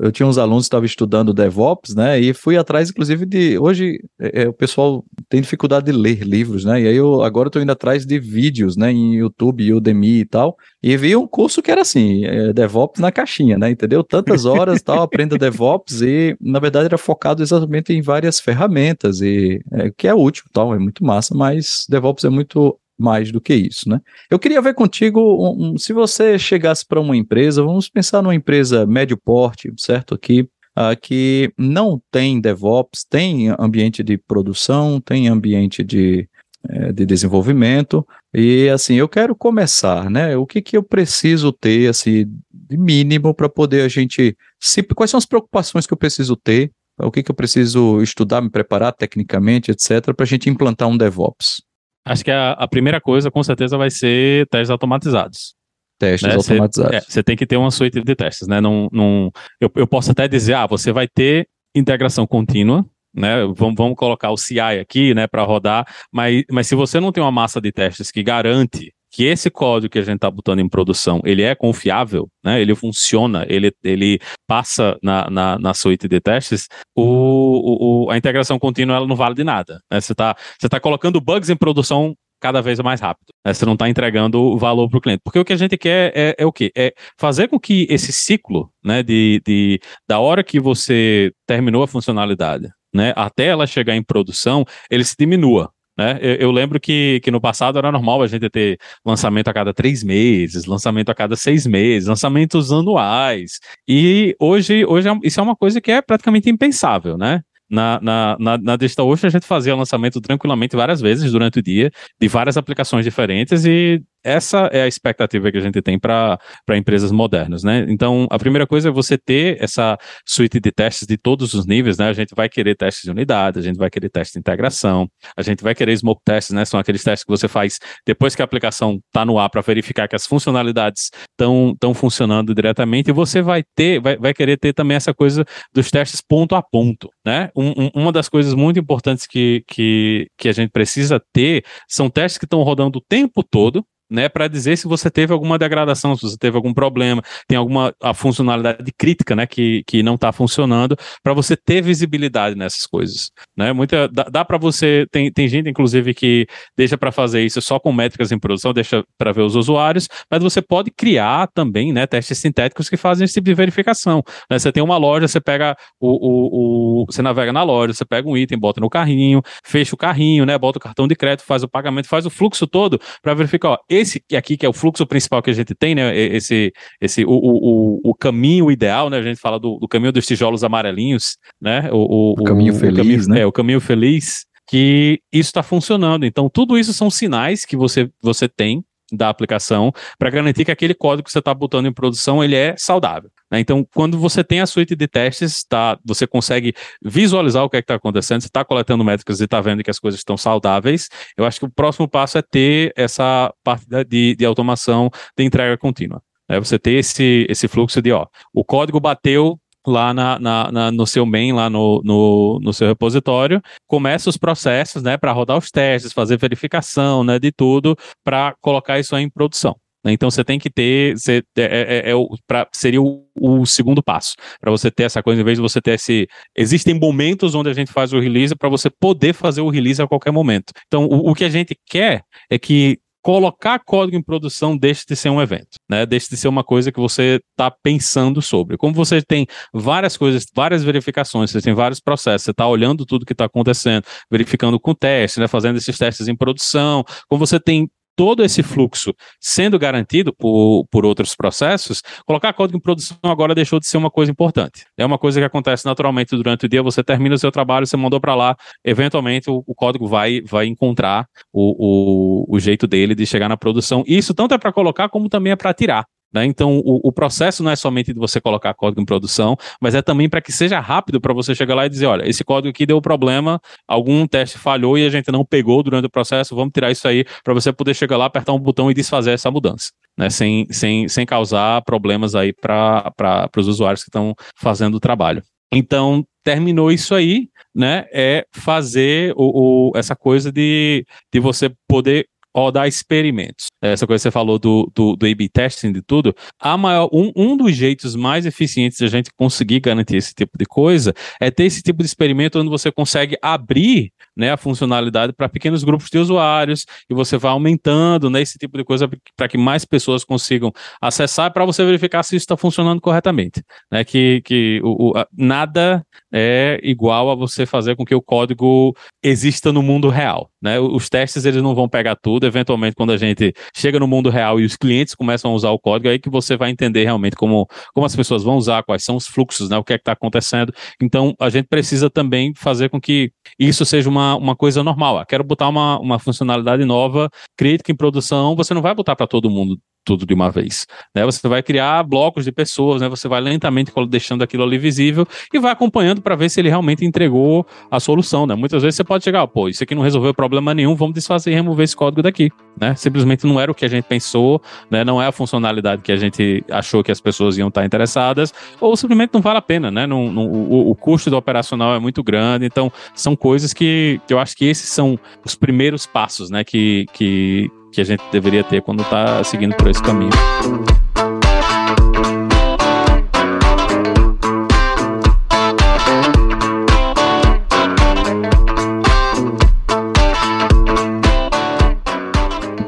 eu tinha uns alunos que estavam estudando DevOps, né, e fui atrás, inclusive, de, hoje é, o pessoal tem dificuldade de ler livros, né, e aí eu agora tô indo atrás de vídeos, né, em YouTube, Udemy e tal, e vi um curso que era assim, é, DevOps na caixinha, né, entendeu? Tantas horas, tal, aprenda DevOps e, na verdade, era focado exatamente em várias ferramentas e é, que é útil, tal, é muito massa, mas DevOps é muito mais do que isso, né? Eu queria ver contigo, um, um, se você chegasse para uma empresa, vamos pensar numa empresa médio porte, certo? Aqui, uh, que não tem DevOps, tem ambiente de produção, tem ambiente de é, de desenvolvimento. E assim, eu quero começar, né? O que, que eu preciso ter, assim, de mínimo para poder a gente. Se, quais são as preocupações que eu preciso ter? O que, que eu preciso estudar, me preparar tecnicamente, etc., para a gente implantar um DevOps? Acho que a, a, primeira coisa, com certeza, vai ser testes automatizados. Testes né? automatizados. Você é, tem que ter uma suíte de testes, né? Não, não, eu, eu posso até dizer, ah, você vai ter integração contínua, né? Vamos, vamos colocar o CI aqui, né, para rodar, mas, mas se você não tem uma massa de testes que garante que esse código que a gente está botando em produção, ele é confiável, né? Ele funciona, ele, ele passa na, na, na suíte de testes, o, o, a integração contínua ela não vale de nada. Né? Você está você tá colocando bugs em produção cada vez mais rápido. Né? Você não está entregando valor para o cliente. Porque o que a gente quer é, é, o quê? É fazer com que esse ciclo, né, de, de, da hora que você terminou a funcionalidade né, até ela chegar em produção, ele se diminua. Né? Eu, eu, lembro que, que no passado era normal a gente ter lançamento a cada três meses, lançamento a cada seis meses, lançamentos anuais. E hoje, hoje é isso é uma coisa que é praticamente impensável, né? na, na, na, na Digital Ocean a gente fazia lançamento tranquilamente várias vezes durante o dia, de várias aplicações diferentes e essa é a expectativa que a gente tem para empresas modernas, né? Então, a primeira coisa é você ter essa suíte de testes de todos os níveis, né? A gente vai querer testes de unidade, a gente vai querer testes de integração, a gente vai querer smoke tests, né? São aqueles testes que você faz depois que a aplicação está no ar para verificar que as funcionalidades estão funcionando diretamente e você vai ter, vai, vai querer ter também essa coisa dos testes ponto a ponto, né? Um, um, uma das coisas muito importantes que, que, que a gente precisa ter são testes que estão rodando o tempo todo, né, para dizer se você teve alguma degradação, se você teve algum problema, tem alguma a funcionalidade crítica, né, que, que não está funcionando, para você ter visibilidade nessas coisas, né? Muita dá, dá para você tem, tem gente inclusive que deixa para fazer isso só com métricas em produção, deixa para ver os usuários, mas você pode criar também, né, testes sintéticos que fazem esse tipo de verificação. Né? Você tem uma loja, você pega o, o, o você navega na loja, você pega um item, bota no carrinho, fecha o carrinho, né, bota o cartão de crédito, faz o pagamento, faz o fluxo todo para verificar, ó, esse aqui que é o fluxo principal que a gente tem, né? Esse, esse o, o, o caminho ideal, né? A gente fala do, do caminho dos tijolos amarelinhos, né? O, o, caminho feliz, caminho, né? É, o caminho feliz que isso está funcionando. Então, tudo isso são sinais que você, você tem da aplicação para garantir que aquele código que você está botando em produção ele é saudável. Né? Então, quando você tem a suíte de testes, tá, você consegue visualizar o que é está acontecendo, você está coletando métricas e está vendo que as coisas estão saudáveis. Eu acho que o próximo passo é ter essa parte de, de automação de entrega contínua. Né? Você ter esse, esse fluxo de, ó, o código bateu, lá na, na, na, no seu main, lá no, no, no, seu repositório, começa os processos, né, para rodar os testes, fazer verificação, né, de tudo, para colocar isso em produção. Né? Então você tem que ter, você, é, é, é, é pra, seria o, o, segundo passo, para você ter essa coisa, em vez de você ter esse. Existem momentos onde a gente faz o release para você poder fazer o release a qualquer momento. Então, o, o que a gente quer é que colocar código em produção deixe de ser um evento, né? Deixe de ser uma coisa que você está pensando sobre. Como você tem várias coisas, várias verificações, você tem vários processos, você está olhando tudo que está acontecendo, verificando com teste, né? Fazendo esses testes em produção. Como você tem todo esse fluxo sendo garantido por, por outros processos, colocar código em produção agora deixou de ser uma coisa importante. É uma coisa que acontece naturalmente durante o dia, você termina o seu trabalho, você mandou para lá, eventualmente o, o, código vai, vai encontrar o, o, o jeito dele de chegar na produção. Isso tanto é para colocar como também é para tirar. Né? Então, o, o, processo não é somente de você colocar código em produção, mas é também para que seja rápido para você chegar lá e dizer: olha, esse código aqui deu problema, algum teste falhou e a gente não pegou durante o processo, vamos tirar isso aí para você poder chegar lá, apertar um botão e desfazer essa mudança. Né, sem, sem, sem causar problemas aí para os usuários que estão fazendo o trabalho. Então, terminou isso aí, né? É fazer o, o, essa coisa de, de você poder rodar experimentos. Essa coisa que você falou do, do, do A-B testing de tudo, a maior, um, um dos jeitos mais eficientes de a gente conseguir garantir esse tipo de coisa é ter esse tipo de experimento onde você consegue abrir né, a funcionalidade para pequenos grupos de usuários e você vai aumentando né, esse tipo de coisa para que mais pessoas consigam acessar para você verificar se isso está funcionando corretamente. Né, que que o, o, a, nada é igual a você fazer com que o código exista no mundo real. Né? Os testes eles não vão pegar tudo, eventualmente quando a gente chega no mundo real e os clientes começam a usar o código, é aí que você vai entender realmente como, como as pessoas vão usar, quais são os fluxos, né? o que é que está acontecendo. Então a gente precisa também fazer com que isso seja uma, uma coisa normal. Ah, quero botar uma, uma funcionalidade nova, crítica em produção, você não vai botar para todo mundo tudo de uma vez. Né? Você vai criar blocos de pessoas, né? você vai lentamente deixando aquilo ali visível e vai acompanhando para ver se ele realmente entregou a solução. Né? Muitas vezes você pode chegar, pô, isso aqui não resolveu problema nenhum, vamos desfazer e remover esse código daqui. Né? Simplesmente não era o que a gente pensou, né? não é a funcionalidade que a gente achou que as pessoas iam estar interessadas, ou simplesmente não vale a pena. Né? Não, não, o, o custo do operacional é muito grande, então são coisas que, que eu acho que esses são os primeiros passos né? que, que, que a gente deveria ter quando está seguindo por esse caminho.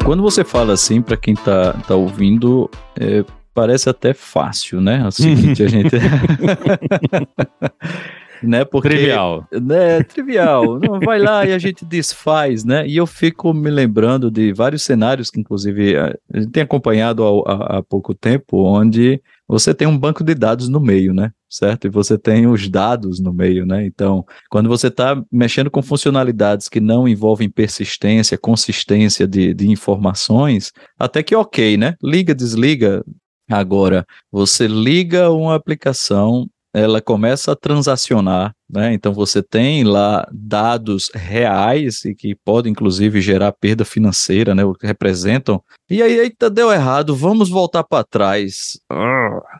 Quando você fala assim, para quem está tá ouvindo, é, parece até fácil, né? Assim, a gente. né? Porque, trivial. Né, trivial. Não, vai lá e a gente desfaz, né? E eu fico me lembrando de vários cenários que, inclusive, a gente tem acompanhado há, há pouco tempo, onde você tem um banco de dados no meio, né? certo? E você tem os dados no meio, né? Então, quando você está mexendo com funcionalidades que não envolvem persistência, consistência de, de informações, até que ok, né? Liga, desliga. Agora, você liga uma aplicação ela começa a transacionar, né? Então você tem lá dados reais e que podem inclusive gerar perda financeira, né? O que representam. E aí, eita, deu errado, vamos voltar para trás,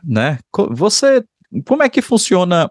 né? Você, como é que funciona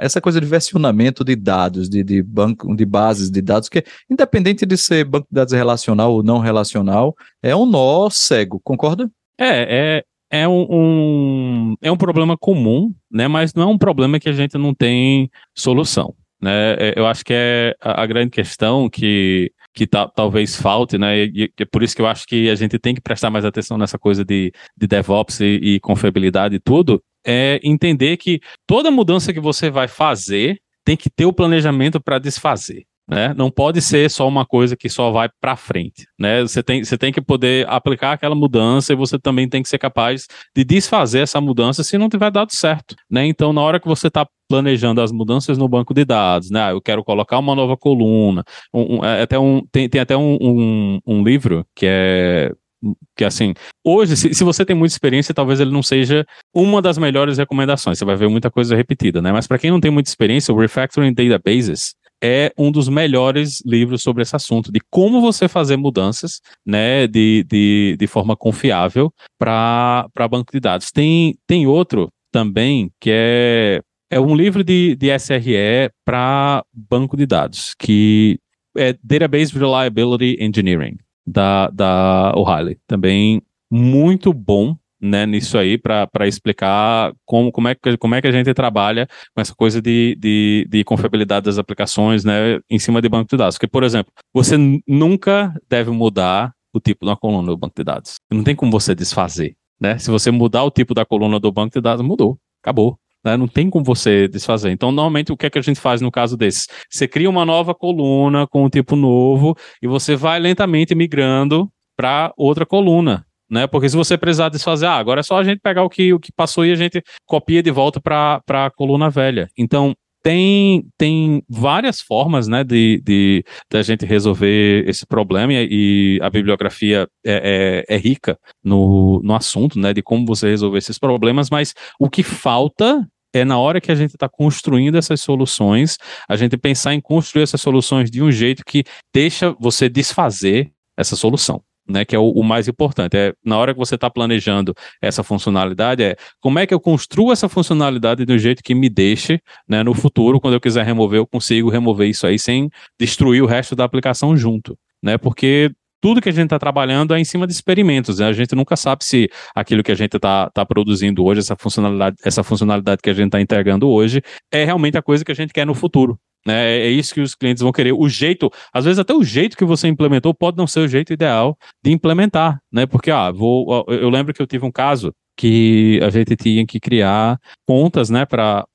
essa coisa de versionamento de dados, de, de banco, de bases de dados, que independente de ser banco de dados relacional ou não relacional, é um nó cego, concorda? É, é, é um, um, é um problema comum, né? Mas não é um problema que a gente não tem solução. Né? É, eu acho que é a, grande questão que, que ta, talvez falte, né? E, e, é por isso que eu acho que a gente tem que prestar mais atenção nessa coisa de, de DevOps e, e confiabilidade e tudo, é entender que toda mudança que você vai fazer tem que ter o planejamento para desfazer. Né? Não pode ser só uma coisa que só vai para frente, né? Você tem, você tem que poder aplicar aquela mudança e você também tem que ser capaz de desfazer essa mudança se não tiver dado certo, né? Então, na hora que você está planejando as mudanças no banco de dados, né? Ah, eu quero colocar uma nova coluna, um, um, é até um, tem, tem até um, um, livro que é que assim, hoje, se, se, você tem muita experiência, talvez ele não seja uma das melhores recomendações. Você vai ver muita coisa repetida, né? Mas para quem não tem muita experiência, o Refactoring Databases é um dos melhores livros sobre esse assunto, de como você fazer mudanças né, de, de, de forma confiável para banco de dados. Tem, tem outro também que é, é um livro de, de SRE para banco de dados, que é Database Reliability Engineering, da, da O'Reilly. Também muito bom né, nisso aí para explicar como, como, é que, como é que a gente trabalha com essa coisa de, de, de confiabilidade das aplicações né, em cima de banco de dados. Porque, por exemplo, você nunca deve mudar o tipo da coluna do banco de dados. Não tem como você desfazer. Né? Se você mudar o tipo da coluna do banco de dados, mudou. Acabou. Né? Não tem como você desfazer. Então, normalmente, o que é que a gente faz no caso desses? Você cria uma nova coluna com um tipo novo e você vai lentamente migrando para outra coluna né? Porque se você precisar desfazer, ah, agora é só a gente pegar o que, o que passou e a gente copia de volta para a coluna velha. Então, tem, tem várias formas né, de, de, de a gente resolver esse problema e, a bibliografia é, é, é, rica no, no assunto né, de como você resolver esses problemas, mas o que falta é na hora que a gente está construindo essas soluções, a gente pensar em construir essas soluções de um jeito que deixa você desfazer essa solução né, que é o, o, mais importante. É na hora que você está planejando essa funcionalidade, é como é que eu construo essa funcionalidade de um jeito que me deixe, né, no futuro, quando eu quiser remover, eu consigo remover isso aí sem destruir o resto da aplicação junto, né? Porque tudo que a gente está trabalhando é em cima de experimentos. Né? A gente nunca sabe se aquilo que a gente está tá produzindo hoje, essa funcionalidade, essa funcionalidade que a gente está entregando hoje, é realmente a coisa que a gente quer no futuro. Né? É, é isso que os clientes vão querer. O jeito, às vezes até o jeito que você implementou pode não ser o jeito ideal de implementar, né? Porque, ah, vou, eu lembro que eu tive um caso que a gente tinha que criar contas, né, para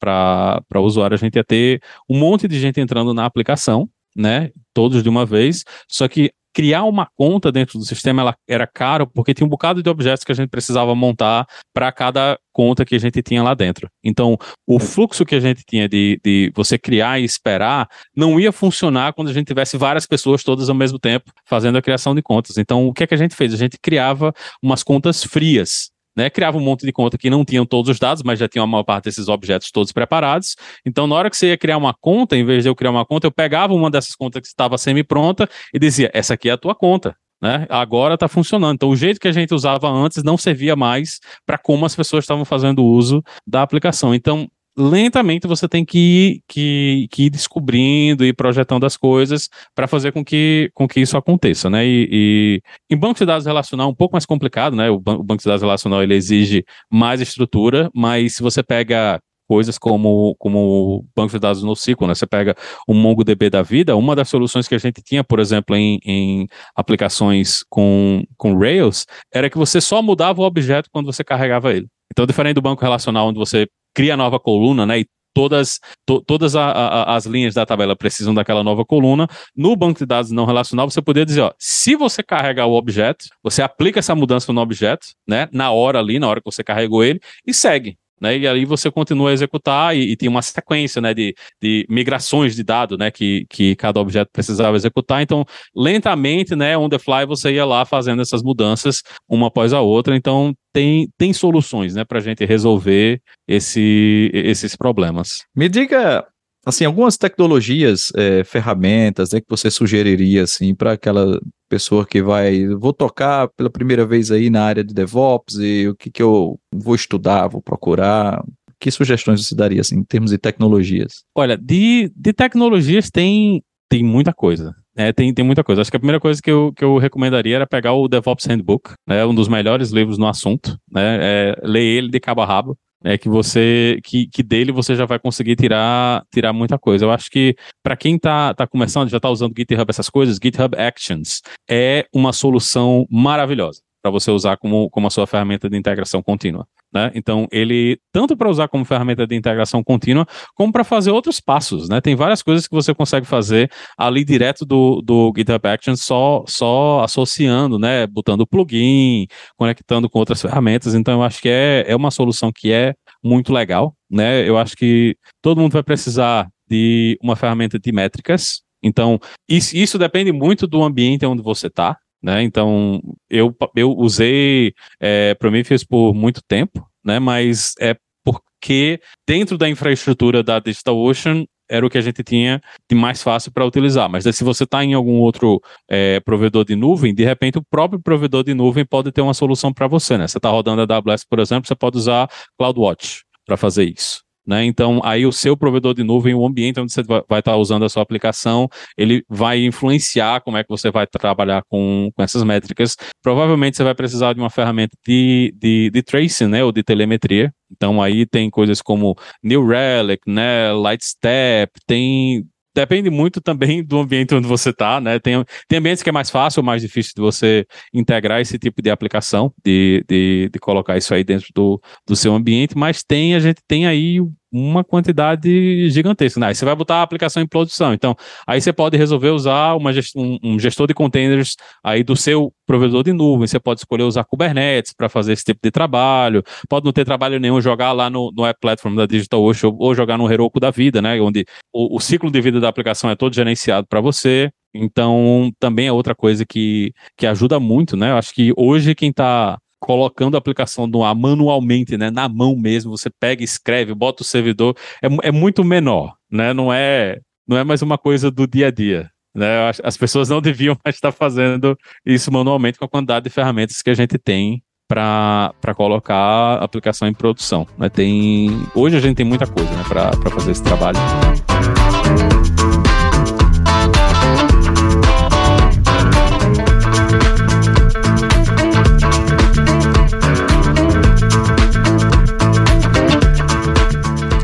o usuário. A gente ia ter um monte de gente entrando na aplicação, né, todos de uma vez, só que criar uma conta dentro do sistema ela era caro porque tinha um bocado de objetos que a gente precisava montar para cada conta que a gente tinha lá dentro. Então, o fluxo que a gente tinha de, de você criar e esperar não ia funcionar quando a gente tivesse várias pessoas todas ao mesmo tempo fazendo a criação de contas. Então, o que é que a gente fez? A gente criava umas contas frias né, criava um monte de conta que não tinham todos os dados, mas já tinha a maior parte desses objetos todos preparados. Então, na hora que você ia criar uma conta, em vez de eu criar uma conta, eu pegava uma dessas contas que estava semi-pronta e dizia: essa aqui é a tua conta. Né? Agora está funcionando. Então, o jeito que a gente usava antes não servia mais para como as pessoas estavam fazendo uso da aplicação. Então, lentamente você tem que ir, que, que ir descobrindo e projetando as coisas para fazer com que, com que isso aconteça, né? E, e, em banco de dados relacional é um pouco mais complicado, né? O, o banco de dados relacional ele exige mais estrutura, mas se você pega coisas como, como banco de dados NoSQL, né? Você pega o MongoDB da vida, uma das soluções que a gente tinha, por exemplo, em, em aplicações com, com Rails, era que você só mudava o objeto quando você carregava ele. Então, diferente do banco relacional, onde você cria nova coluna, né? E todas, to, todas a, a, as linhas da tabela precisam daquela nova coluna. No banco de dados não relacional, você poderia dizer, ó, se você carregar o objeto, você aplica essa mudança no objeto, né, na hora ali, na hora que você carregou ele, e segue. Né? E aí você continua a executar e, e tinha uma sequência, né, de, de migrações de dados, né, que, que cada objeto precisava executar. Então, lentamente, né, on the fly, você ia lá fazendo essas mudanças uma após a outra. Então, tem, tem soluções, né, para gente resolver esse, esses problemas. Me diga assim, algumas tecnologias, é, ferramentas, né, que você sugeriria, assim, para aquela pessoa que vai, vou tocar pela primeira vez aí na área de DevOps e o que que eu vou estudar, vou procurar, que sugestões você daria, assim, em termos de tecnologias? Olha, de, de tecnologias tem, tem muita coisa. É, tem, tem muita coisa. Acho que a primeira coisa que eu, que eu recomendaria era pegar o DevOps Handbook, né, um dos melhores livros no assunto, né, é, ler ele de cabo a rabo, é que você que, que dele você já vai conseguir tirar tirar muita coisa. Eu acho que para quem tá, tá começando, já tá usando GitHub essas coisas, GitHub Actions é uma solução maravilhosa para você usar como, como a sua ferramenta de integração contínua. Né? Então, ele, tanto para usar como ferramenta de integração contínua, como para fazer outros passos. Né? Tem várias coisas que você consegue fazer ali direto do, do GitHub Actions, só, só associando, né? botando plugin, conectando com outras ferramentas. Então, eu acho que é, é uma solução que é muito legal. Né? Eu acho que todo mundo vai precisar de uma ferramenta de métricas. Então, isso, isso depende muito do ambiente onde você está. Né? Então, eu, eu usei é, Prometheus por muito tempo, né? mas é porque dentro da infraestrutura da DigitalOcean era o que a gente tinha de mais fácil para utilizar. Mas se você está em algum outro é, provedor de nuvem, de repente o próprio provedor de nuvem pode ter uma solução para você. Né? Você está rodando a AWS, por exemplo, você pode usar CloudWatch para fazer isso. Né? Então, aí o seu provedor de nuvem, o ambiente onde você vai estar tá usando a sua aplicação, ele vai influenciar como é que você vai trabalhar com, com essas métricas. Provavelmente você vai precisar de uma ferramenta de, de, de tracing, né, ou de telemetria. Então, aí tem coisas como New Relic, né, Lightstep, tem depende muito também do ambiente onde você está, né? Tem, tem ambientes que é mais fácil ou mais difícil de você integrar esse tipo de aplicação, de, de, de colocar isso aí dentro do, do seu ambiente, mas tem, a gente tem aí uma quantidade gigantesca. Né? Aí você vai botar a aplicação em produção. Então, aí você pode resolver usar uma gest um, um, gestor de containers aí do seu provedor de nuvem. Você pode escolher usar Kubernetes para fazer esse tipo de trabalho. Pode não ter trabalho nenhum, jogar lá no, no App Platform da DigitalOcean ou, jogar no Heroku da vida, né? Onde o, o ciclo de vida da aplicação é todo gerenciado para você. Então, também é outra coisa que, que ajuda muito, né? Eu acho que hoje quem está colocando a aplicação no ar manualmente, né, na mão mesmo, você pega, escreve, bota o servidor, é, é muito menor, né, não é, não é mais uma coisa do dia a dia. Né, as pessoas não deviam mais estar fazendo isso manualmente com a quantidade de ferramentas que a gente tem para colocar a aplicação em produção. Né? Tem, hoje a gente tem muita coisa né, para fazer esse trabalho.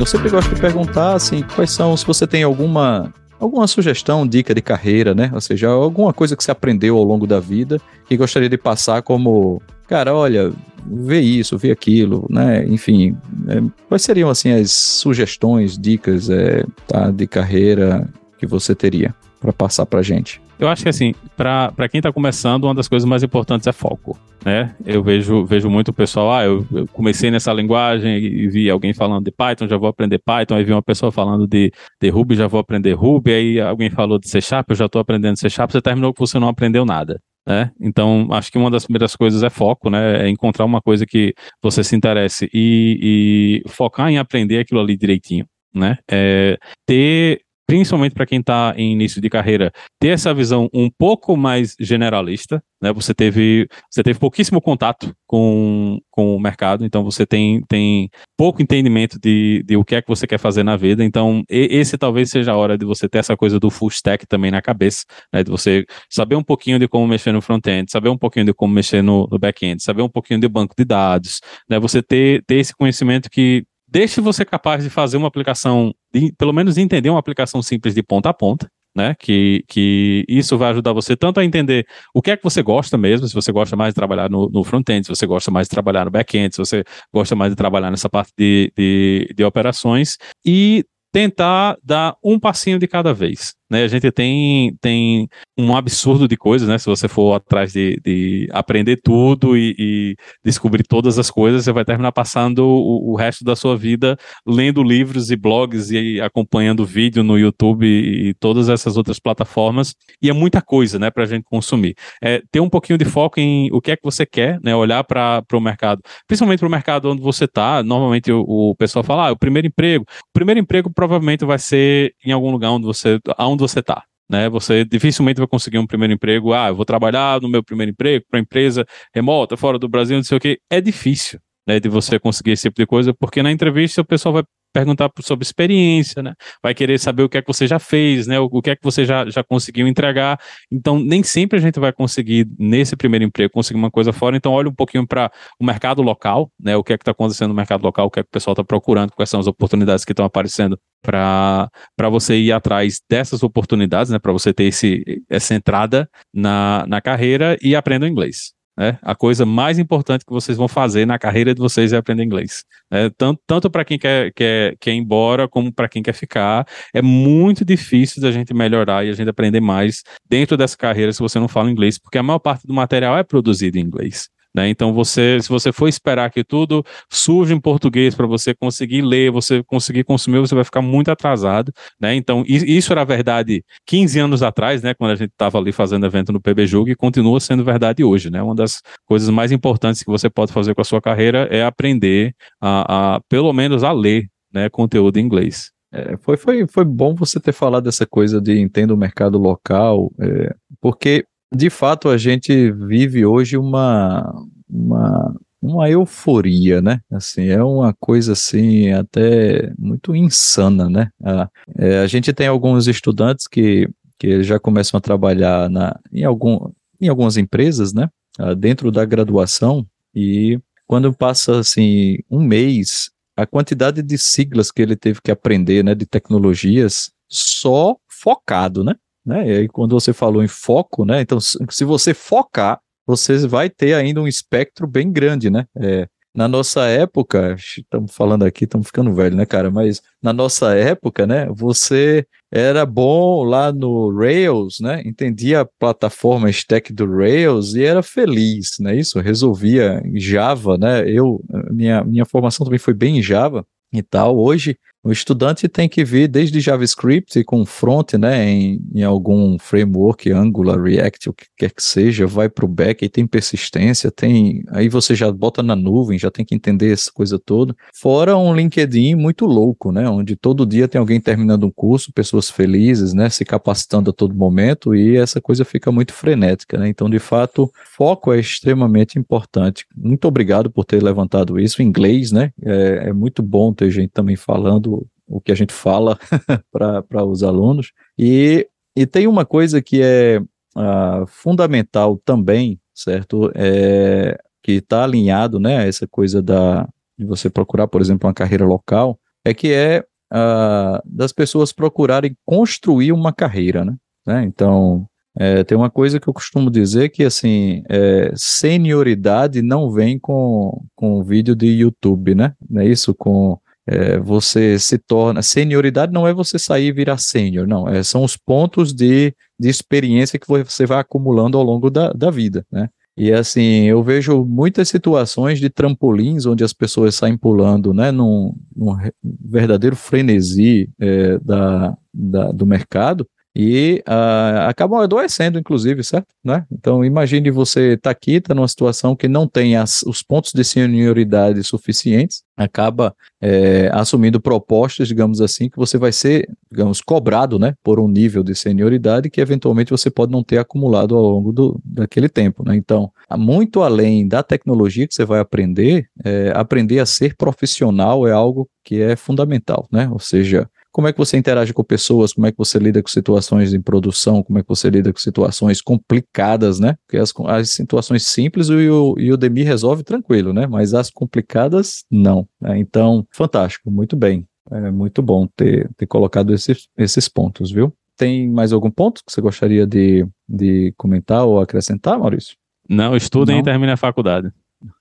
Eu sempre gosto de perguntar, assim, quais são, se você tem alguma alguma sugestão, dica de carreira, né? Ou seja, alguma coisa que você aprendeu ao longo da vida e gostaria de passar como, cara, olha, vê isso, vê aquilo, né? Enfim, é, quais seriam assim as sugestões, dicas, é, tá, de carreira que você teria para passar para gente? Eu acho que assim, para quem está começando, uma das coisas mais importantes é foco. Né? Eu vejo, vejo muito o pessoal, ah, eu, eu, comecei nessa linguagem e vi alguém falando de Python, já vou aprender Python, aí vi uma pessoa falando de, de Ruby, já vou aprender Ruby, aí alguém falou de C Sharp, eu já estou aprendendo C Sharp, você terminou que você não aprendeu nada. Né? Então, acho que uma das primeiras coisas é foco, né? É encontrar uma coisa que você se interesse e, e focar em aprender aquilo ali direitinho, né? É ter principalmente para quem está em início de carreira, ter essa visão um pouco mais generalista, né? Você teve, você teve pouquíssimo contato com, com o mercado, então você tem, tem pouco entendimento de, de o que é que você quer fazer na vida. Então, esse talvez seja a hora de você ter essa coisa do full stack também na cabeça, né? De você saber um pouquinho de como mexer no front-end, saber um pouquinho de como mexer no, no back-end, saber um pouquinho de banco de dados, né? Você ter, ter esse conhecimento que deixe você capaz de fazer uma aplicação, de, pelo menos entender uma aplicação simples de ponta a ponta, né? Que, que isso vai ajudar você tanto a entender o que é que você gosta mesmo, se você gosta mais de trabalhar no, no front-end, se você gosta mais de trabalhar no back-end, se você gosta mais de trabalhar nessa parte de, de, de operações, e tentar dar um passinho de cada vez. Né? A gente tem, tem um absurdo de coisas, né? Se você for atrás de, de aprender tudo e, e, descobrir todas as coisas, você vai terminar passando o, o, resto da sua vida lendo livros e blogs e acompanhando vídeo no YouTube e, todas essas outras plataformas. E é muita coisa, né, para a gente consumir. É, ter um pouquinho de foco em o que é que você quer, né? Olhar para o mercado, principalmente para o mercado onde você está. Normalmente o, o pessoal fala, ah, o primeiro emprego. O primeiro emprego provavelmente vai ser em algum lugar onde você, aonde você está. Né, você dificilmente vai conseguir um primeiro emprego. Ah, eu vou trabalhar no meu primeiro emprego para empresa remota, fora do Brasil, não sei o que. É difícil, né, de você conseguir esse tipo de coisa, porque na entrevista o pessoal vai perguntar sobre experiência, né? Vai querer saber o que é que você já fez, né? O, o que é que você já, já conseguiu entregar. Então, nem sempre a gente vai conseguir, nesse primeiro emprego, conseguir uma coisa fora. Então, olha um pouquinho para o mercado local, né? O que é que está acontecendo no mercado local, o que é que o pessoal está procurando, quais são as oportunidades que estão aparecendo para você ir atrás dessas oportunidades, né? Para você ter esse, essa entrada na, na carreira e aprenda inglês. Né? A coisa mais importante que vocês vão fazer na carreira de vocês é aprender inglês. Né? Tanto, tanto para quem quer, quer, quer ir embora, como para quem quer ficar. É muito difícil da gente melhorar e a gente aprender mais dentro dessa carreira se você não fala inglês, porque a maior parte do material é produzido em inglês. Né? Então, você, se você for esperar que tudo surja em português para você conseguir ler, você conseguir consumir, você vai ficar muito atrasado. Né? Então, isso era verdade 15 anos atrás, né? quando a gente estava ali fazendo evento no PB Jogo, e continua sendo verdade hoje. Né? Uma das coisas mais importantes que você pode fazer com a sua carreira é aprender a, a pelo menos, a ler né, conteúdo em inglês. É, foi, foi, foi bom você ter falado dessa coisa de entender o mercado local, é, porque de fato, a gente vive hoje uma, uma, uma euforia, né? Assim, é uma coisa assim até muito insana, né? A, é, a gente tem alguns estudantes que, que já começam a trabalhar na, em, algum, em algumas empresas, né? Ah, dentro da graduação e quando passa assim um mês, a quantidade de siglas que ele teve que aprender, né? De tecnologias só focado, né? Né? E aí, quando você falou em foco, né? Então, se você focar, você vai ter ainda um espectro bem grande, né? É, na nossa época, estamos falando aqui, estamos ficando velho, né, cara? Mas na nossa época, né, você era bom lá no Rails, né? Entendia a plataforma stack do Rails e era feliz, né? Isso resolvia em Java, né? Eu minha minha formação também foi bem em Java e tal. Hoje o estudante tem que vir desde JavaScript com front, né, em, em algum framework, Angular, React, o que quer que seja, vai para o back, e tem persistência, tem, aí você já bota na nuvem, já tem que entender essa coisa toda. Fora um LinkedIn muito louco, né, onde todo dia tem alguém terminando um curso, pessoas felizes, né, se capacitando a todo momento, e essa coisa fica muito frenética, né. Então, de fato, foco é extremamente importante. Muito obrigado por ter levantado isso em inglês, né, é, é muito bom ter gente também falando o que a gente fala para os alunos. E, e tem uma coisa que é uh, fundamental também, certo? É, que está alinhado, né, essa coisa da, de você procurar, por exemplo, uma carreira local, é que é uh, das pessoas procurarem construir uma carreira, né? né? Então, é, tem uma coisa que eu costumo dizer que, assim, é, senioridade não vem com, com vídeo de YouTube, né? Não é isso? Com é, você se torna. Senioridade não é você sair e virar sênior, não. É, são os pontos de, de experiência que você vai acumulando ao longo da, da vida, né? E assim, eu vejo muitas situações de trampolins onde as pessoas saem pulando, né, num, num verdadeiro frenesi é, da, da, do mercado, e uh, acabam adoecendo, inclusive, certo? Né? Então, imagine você estar tá aqui, está numa situação que não tem as, os pontos de senioridade suficientes, acaba é, assumindo propostas, digamos assim, que você vai ser, digamos, cobrado, né, por um nível de senioridade que eventualmente você pode não ter acumulado ao longo do, daquele tempo, né? Então, muito além da tecnologia que você vai aprender, é, aprender a ser profissional é algo que é fundamental, né? Ou seja, como é que você interage com pessoas, como é que você lida com situações em produção, como é que você lida com situações complicadas, né? Porque as, as situações simples o, o Demi resolve tranquilo, né? Mas as complicadas, não. Né? Então, fantástico, muito bem. É muito bom ter, ter colocado esses, esses pontos, viu? Tem mais algum ponto que você gostaria de, de comentar ou acrescentar, Maurício? Não, estudem e termine a faculdade.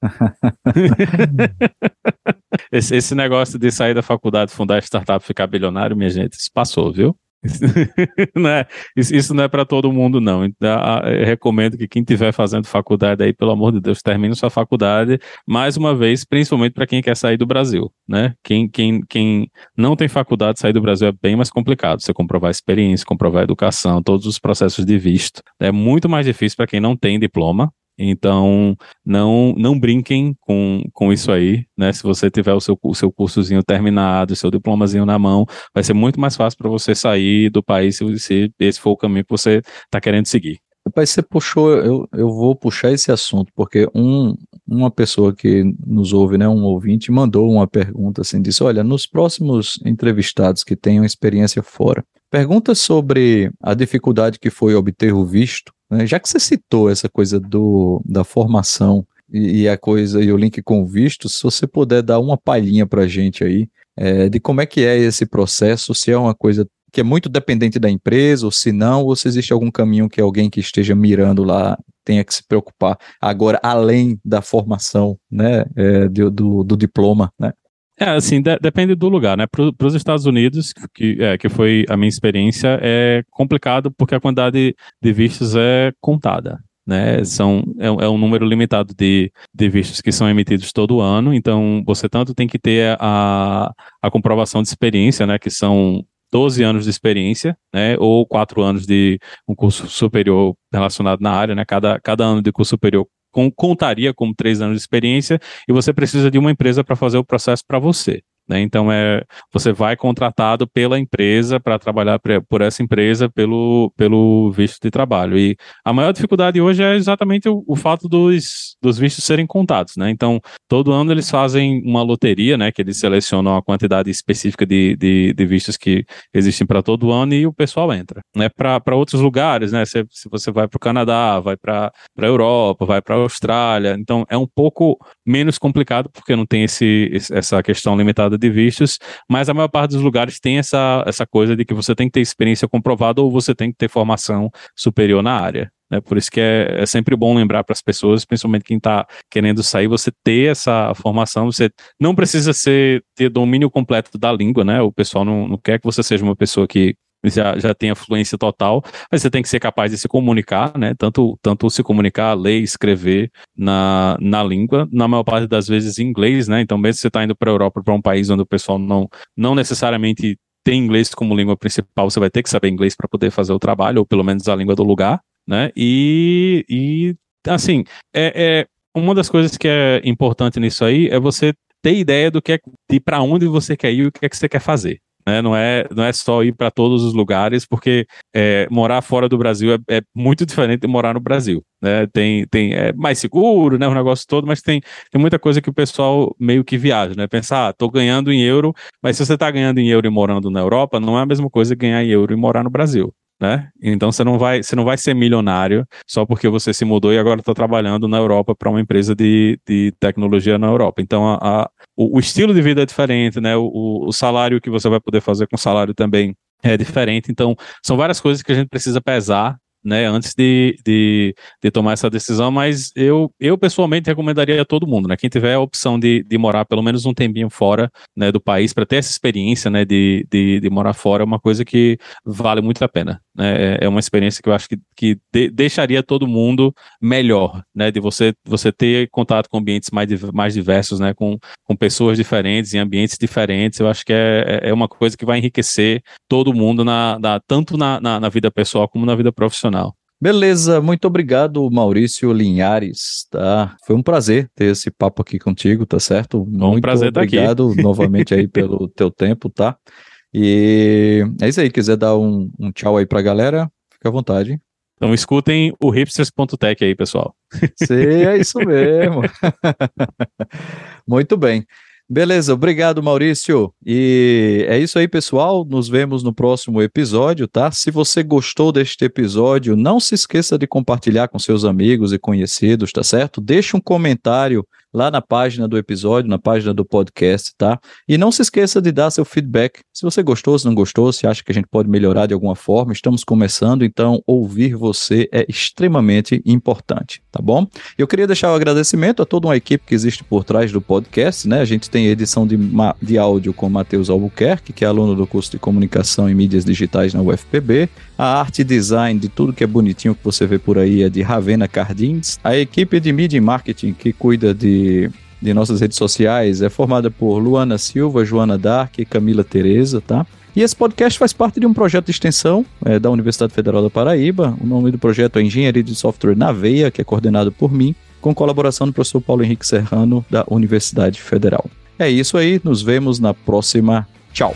esse, esse negócio de sair da faculdade, fundar startup, ficar bilionário, minha gente, isso passou, viu? não é, isso, isso, não é para todo mundo, não. Então, eu recomendo que quem estiver fazendo faculdade aí, pelo amor de Deus, termine sua faculdade, mais uma vez, principalmente para quem quer sair do Brasil, né? Quem, quem, quem não tem faculdade, sair do Brasil é bem mais complicado. Você comprovar experiência, comprovar educação, todos os processos de visto. É muito mais difícil para quem não tem diploma, então, não não brinquem com, com isso aí, né? Se você tiver o seu, o seu cursozinho terminado, o seu diplomazinho na mão, vai ser muito mais fácil para você sair do país se, se esse for o caminho que você está querendo seguir. Rapaz, você puxou, eu, eu vou puxar esse assunto, porque um, uma pessoa que nos ouve, né, um ouvinte, mandou uma pergunta assim, disse, olha, nos próximos entrevistados que tenham experiência fora, pergunta sobre a dificuldade que foi obter o visto, né? Já que você citou essa coisa do, da formação e, e, a coisa e o link com o visto, se você puder dar uma palhinha para gente aí é, de como é que é esse processo, se é uma coisa que é muito dependente da empresa, ou se não, ou se existe algum caminho que alguém que esteja mirando lá tenha que se preocupar agora, além da formação, né, é, do, do, do diploma, né? É, assim, de, depende do lugar, né? Para os Estados Unidos, que, é, que foi a minha experiência, é complicado porque a quantidade de vistos é contada. Né, são, é, é, um número limitado de, de vistos que são emitidos todo ano, então você tanto tem que ter a, a comprovação de experiência, né, que são 12 anos de experiência, né, ou 4 anos de um curso superior relacionado na área, né, cada, cada ano de curso superior com, contaria como três anos de experiência e você precisa de uma empresa para fazer o processo para você. Né? Então, é, você vai contratado pela empresa para trabalhar por essa empresa pelo, pelo visto de trabalho. E a maior dificuldade hoje é exatamente o, o fato dos, dos vistos serem contados. Né? Então, todo ano eles fazem uma loteria, né, que eles selecionam a quantidade específica de, de, de vistos que existem para todo ano e o pessoal entra. Né? Para outros lugares, né? se, se você vai para o Canadá, vai para a Europa, vai para a Austrália, então é um pouco menos complicado porque não tem esse, essa questão limitada de vistos, mas a maior parte dos lugares tem essa, essa coisa de que você tem que ter experiência comprovada ou você tem que ter formação superior na área. Né? Por isso que é, é sempre bom lembrar para as pessoas, principalmente quem está querendo sair, você ter essa formação, você não precisa ser, ter domínio completo da língua, né? O pessoal não, não quer que você seja uma pessoa que já, já tem a fluência total, mas você tem que ser capaz de se comunicar, né? Tanto, tanto se comunicar, ler, escrever na, na língua, na maior parte das vezes em inglês, né? Então, mesmo se você está indo para a Europa, para um país onde o pessoal não, não necessariamente tem inglês como língua principal, você vai ter que saber inglês para poder fazer o trabalho, ou pelo menos a língua do lugar, né? E, e assim, é, é uma das coisas que é importante nisso aí é você ter ideia do que é, de para onde você quer ir e o que é que você quer fazer. Né? Não, é, não é só ir para todos os lugares, porque é, morar fora do Brasil é, é, muito diferente de morar no Brasil. Né? Tem, tem, é mais seguro, né? o negócio todo, mas tem, tem muita coisa que o pessoal meio que viaja, né? Pensar, ah, tô ganhando em euro, mas se você está ganhando em euro e morando na Europa, não é a mesma coisa ganhar em euro e morar no Brasil né? Então você não vai, você não vai ser milionário só porque você se mudou e agora está trabalhando na Europa para uma empresa de, de tecnologia na Europa. Então a, a o, o, estilo de vida é diferente, né? O, o salário que você vai poder fazer com o salário também é diferente. Então são várias coisas que a gente precisa pesar né, antes de, de, de, tomar essa decisão, mas eu, eu pessoalmente recomendaria a todo mundo, né, quem tiver a opção de, de morar pelo menos um tempinho fora, né, do país, para ter essa experiência, né, de, de, de, morar fora, é uma coisa que vale muito a pena, né, é, é uma experiência que eu acho que, que de, deixaria todo mundo melhor, né, de você, você ter contato com ambientes mais, mais diversos, né, com, com pessoas diferentes, em ambientes diferentes, eu acho que é, é, é uma coisa que vai enriquecer todo mundo, na, na tanto na, na, na vida pessoal como na vida profissional. Beleza, muito obrigado, Maurício Linhares, tá? Foi um prazer ter esse papo aqui contigo, tá certo? Muito um prazer obrigado estar aqui. novamente aí pelo teu tempo, tá? E é isso aí, quiser dar um, um tchau aí pra galera, fica à vontade. Então escutem o hipsters.tech aí, pessoal. Sim, é isso mesmo. Muito bem. Beleza, obrigado Maurício. E é isso aí, pessoal. Nos vemos no próximo episódio, tá? Se você gostou deste episódio, não se esqueça de compartilhar com seus amigos e conhecidos, tá certo? Deixe um comentário lá na página do episódio, na página do podcast, tá? E não se esqueça de dar seu feedback. Se você gostou, se não gostou, se acha que a gente pode melhorar de alguma forma, estamos começando, então ouvir você é extremamente importante, tá bom? Eu queria deixar o um agradecimento a toda uma equipe que existe por trás do podcast, né? A gente tem edição de, de áudio com Matheus Albuquerque, que é aluno do curso de comunicação e mídias digitais na UFPB. A arte e design de tudo que é bonitinho que você vê por aí é de Ravena Cardins. A equipe de mídia e marketing que cuida de nossas redes sociais é formada por Luana Silva, Joana Dark e Camila Tereza, tá? E esse podcast faz parte de um projeto de extensão é, da Universidade Federal da Paraíba. O nome do projeto é Engenharia de Software na Veia, que é coordenado por mim, com colaboração do professor Paulo Henrique Serrano, da Universidade Federal. É isso aí, nos vemos na próxima. Tchau!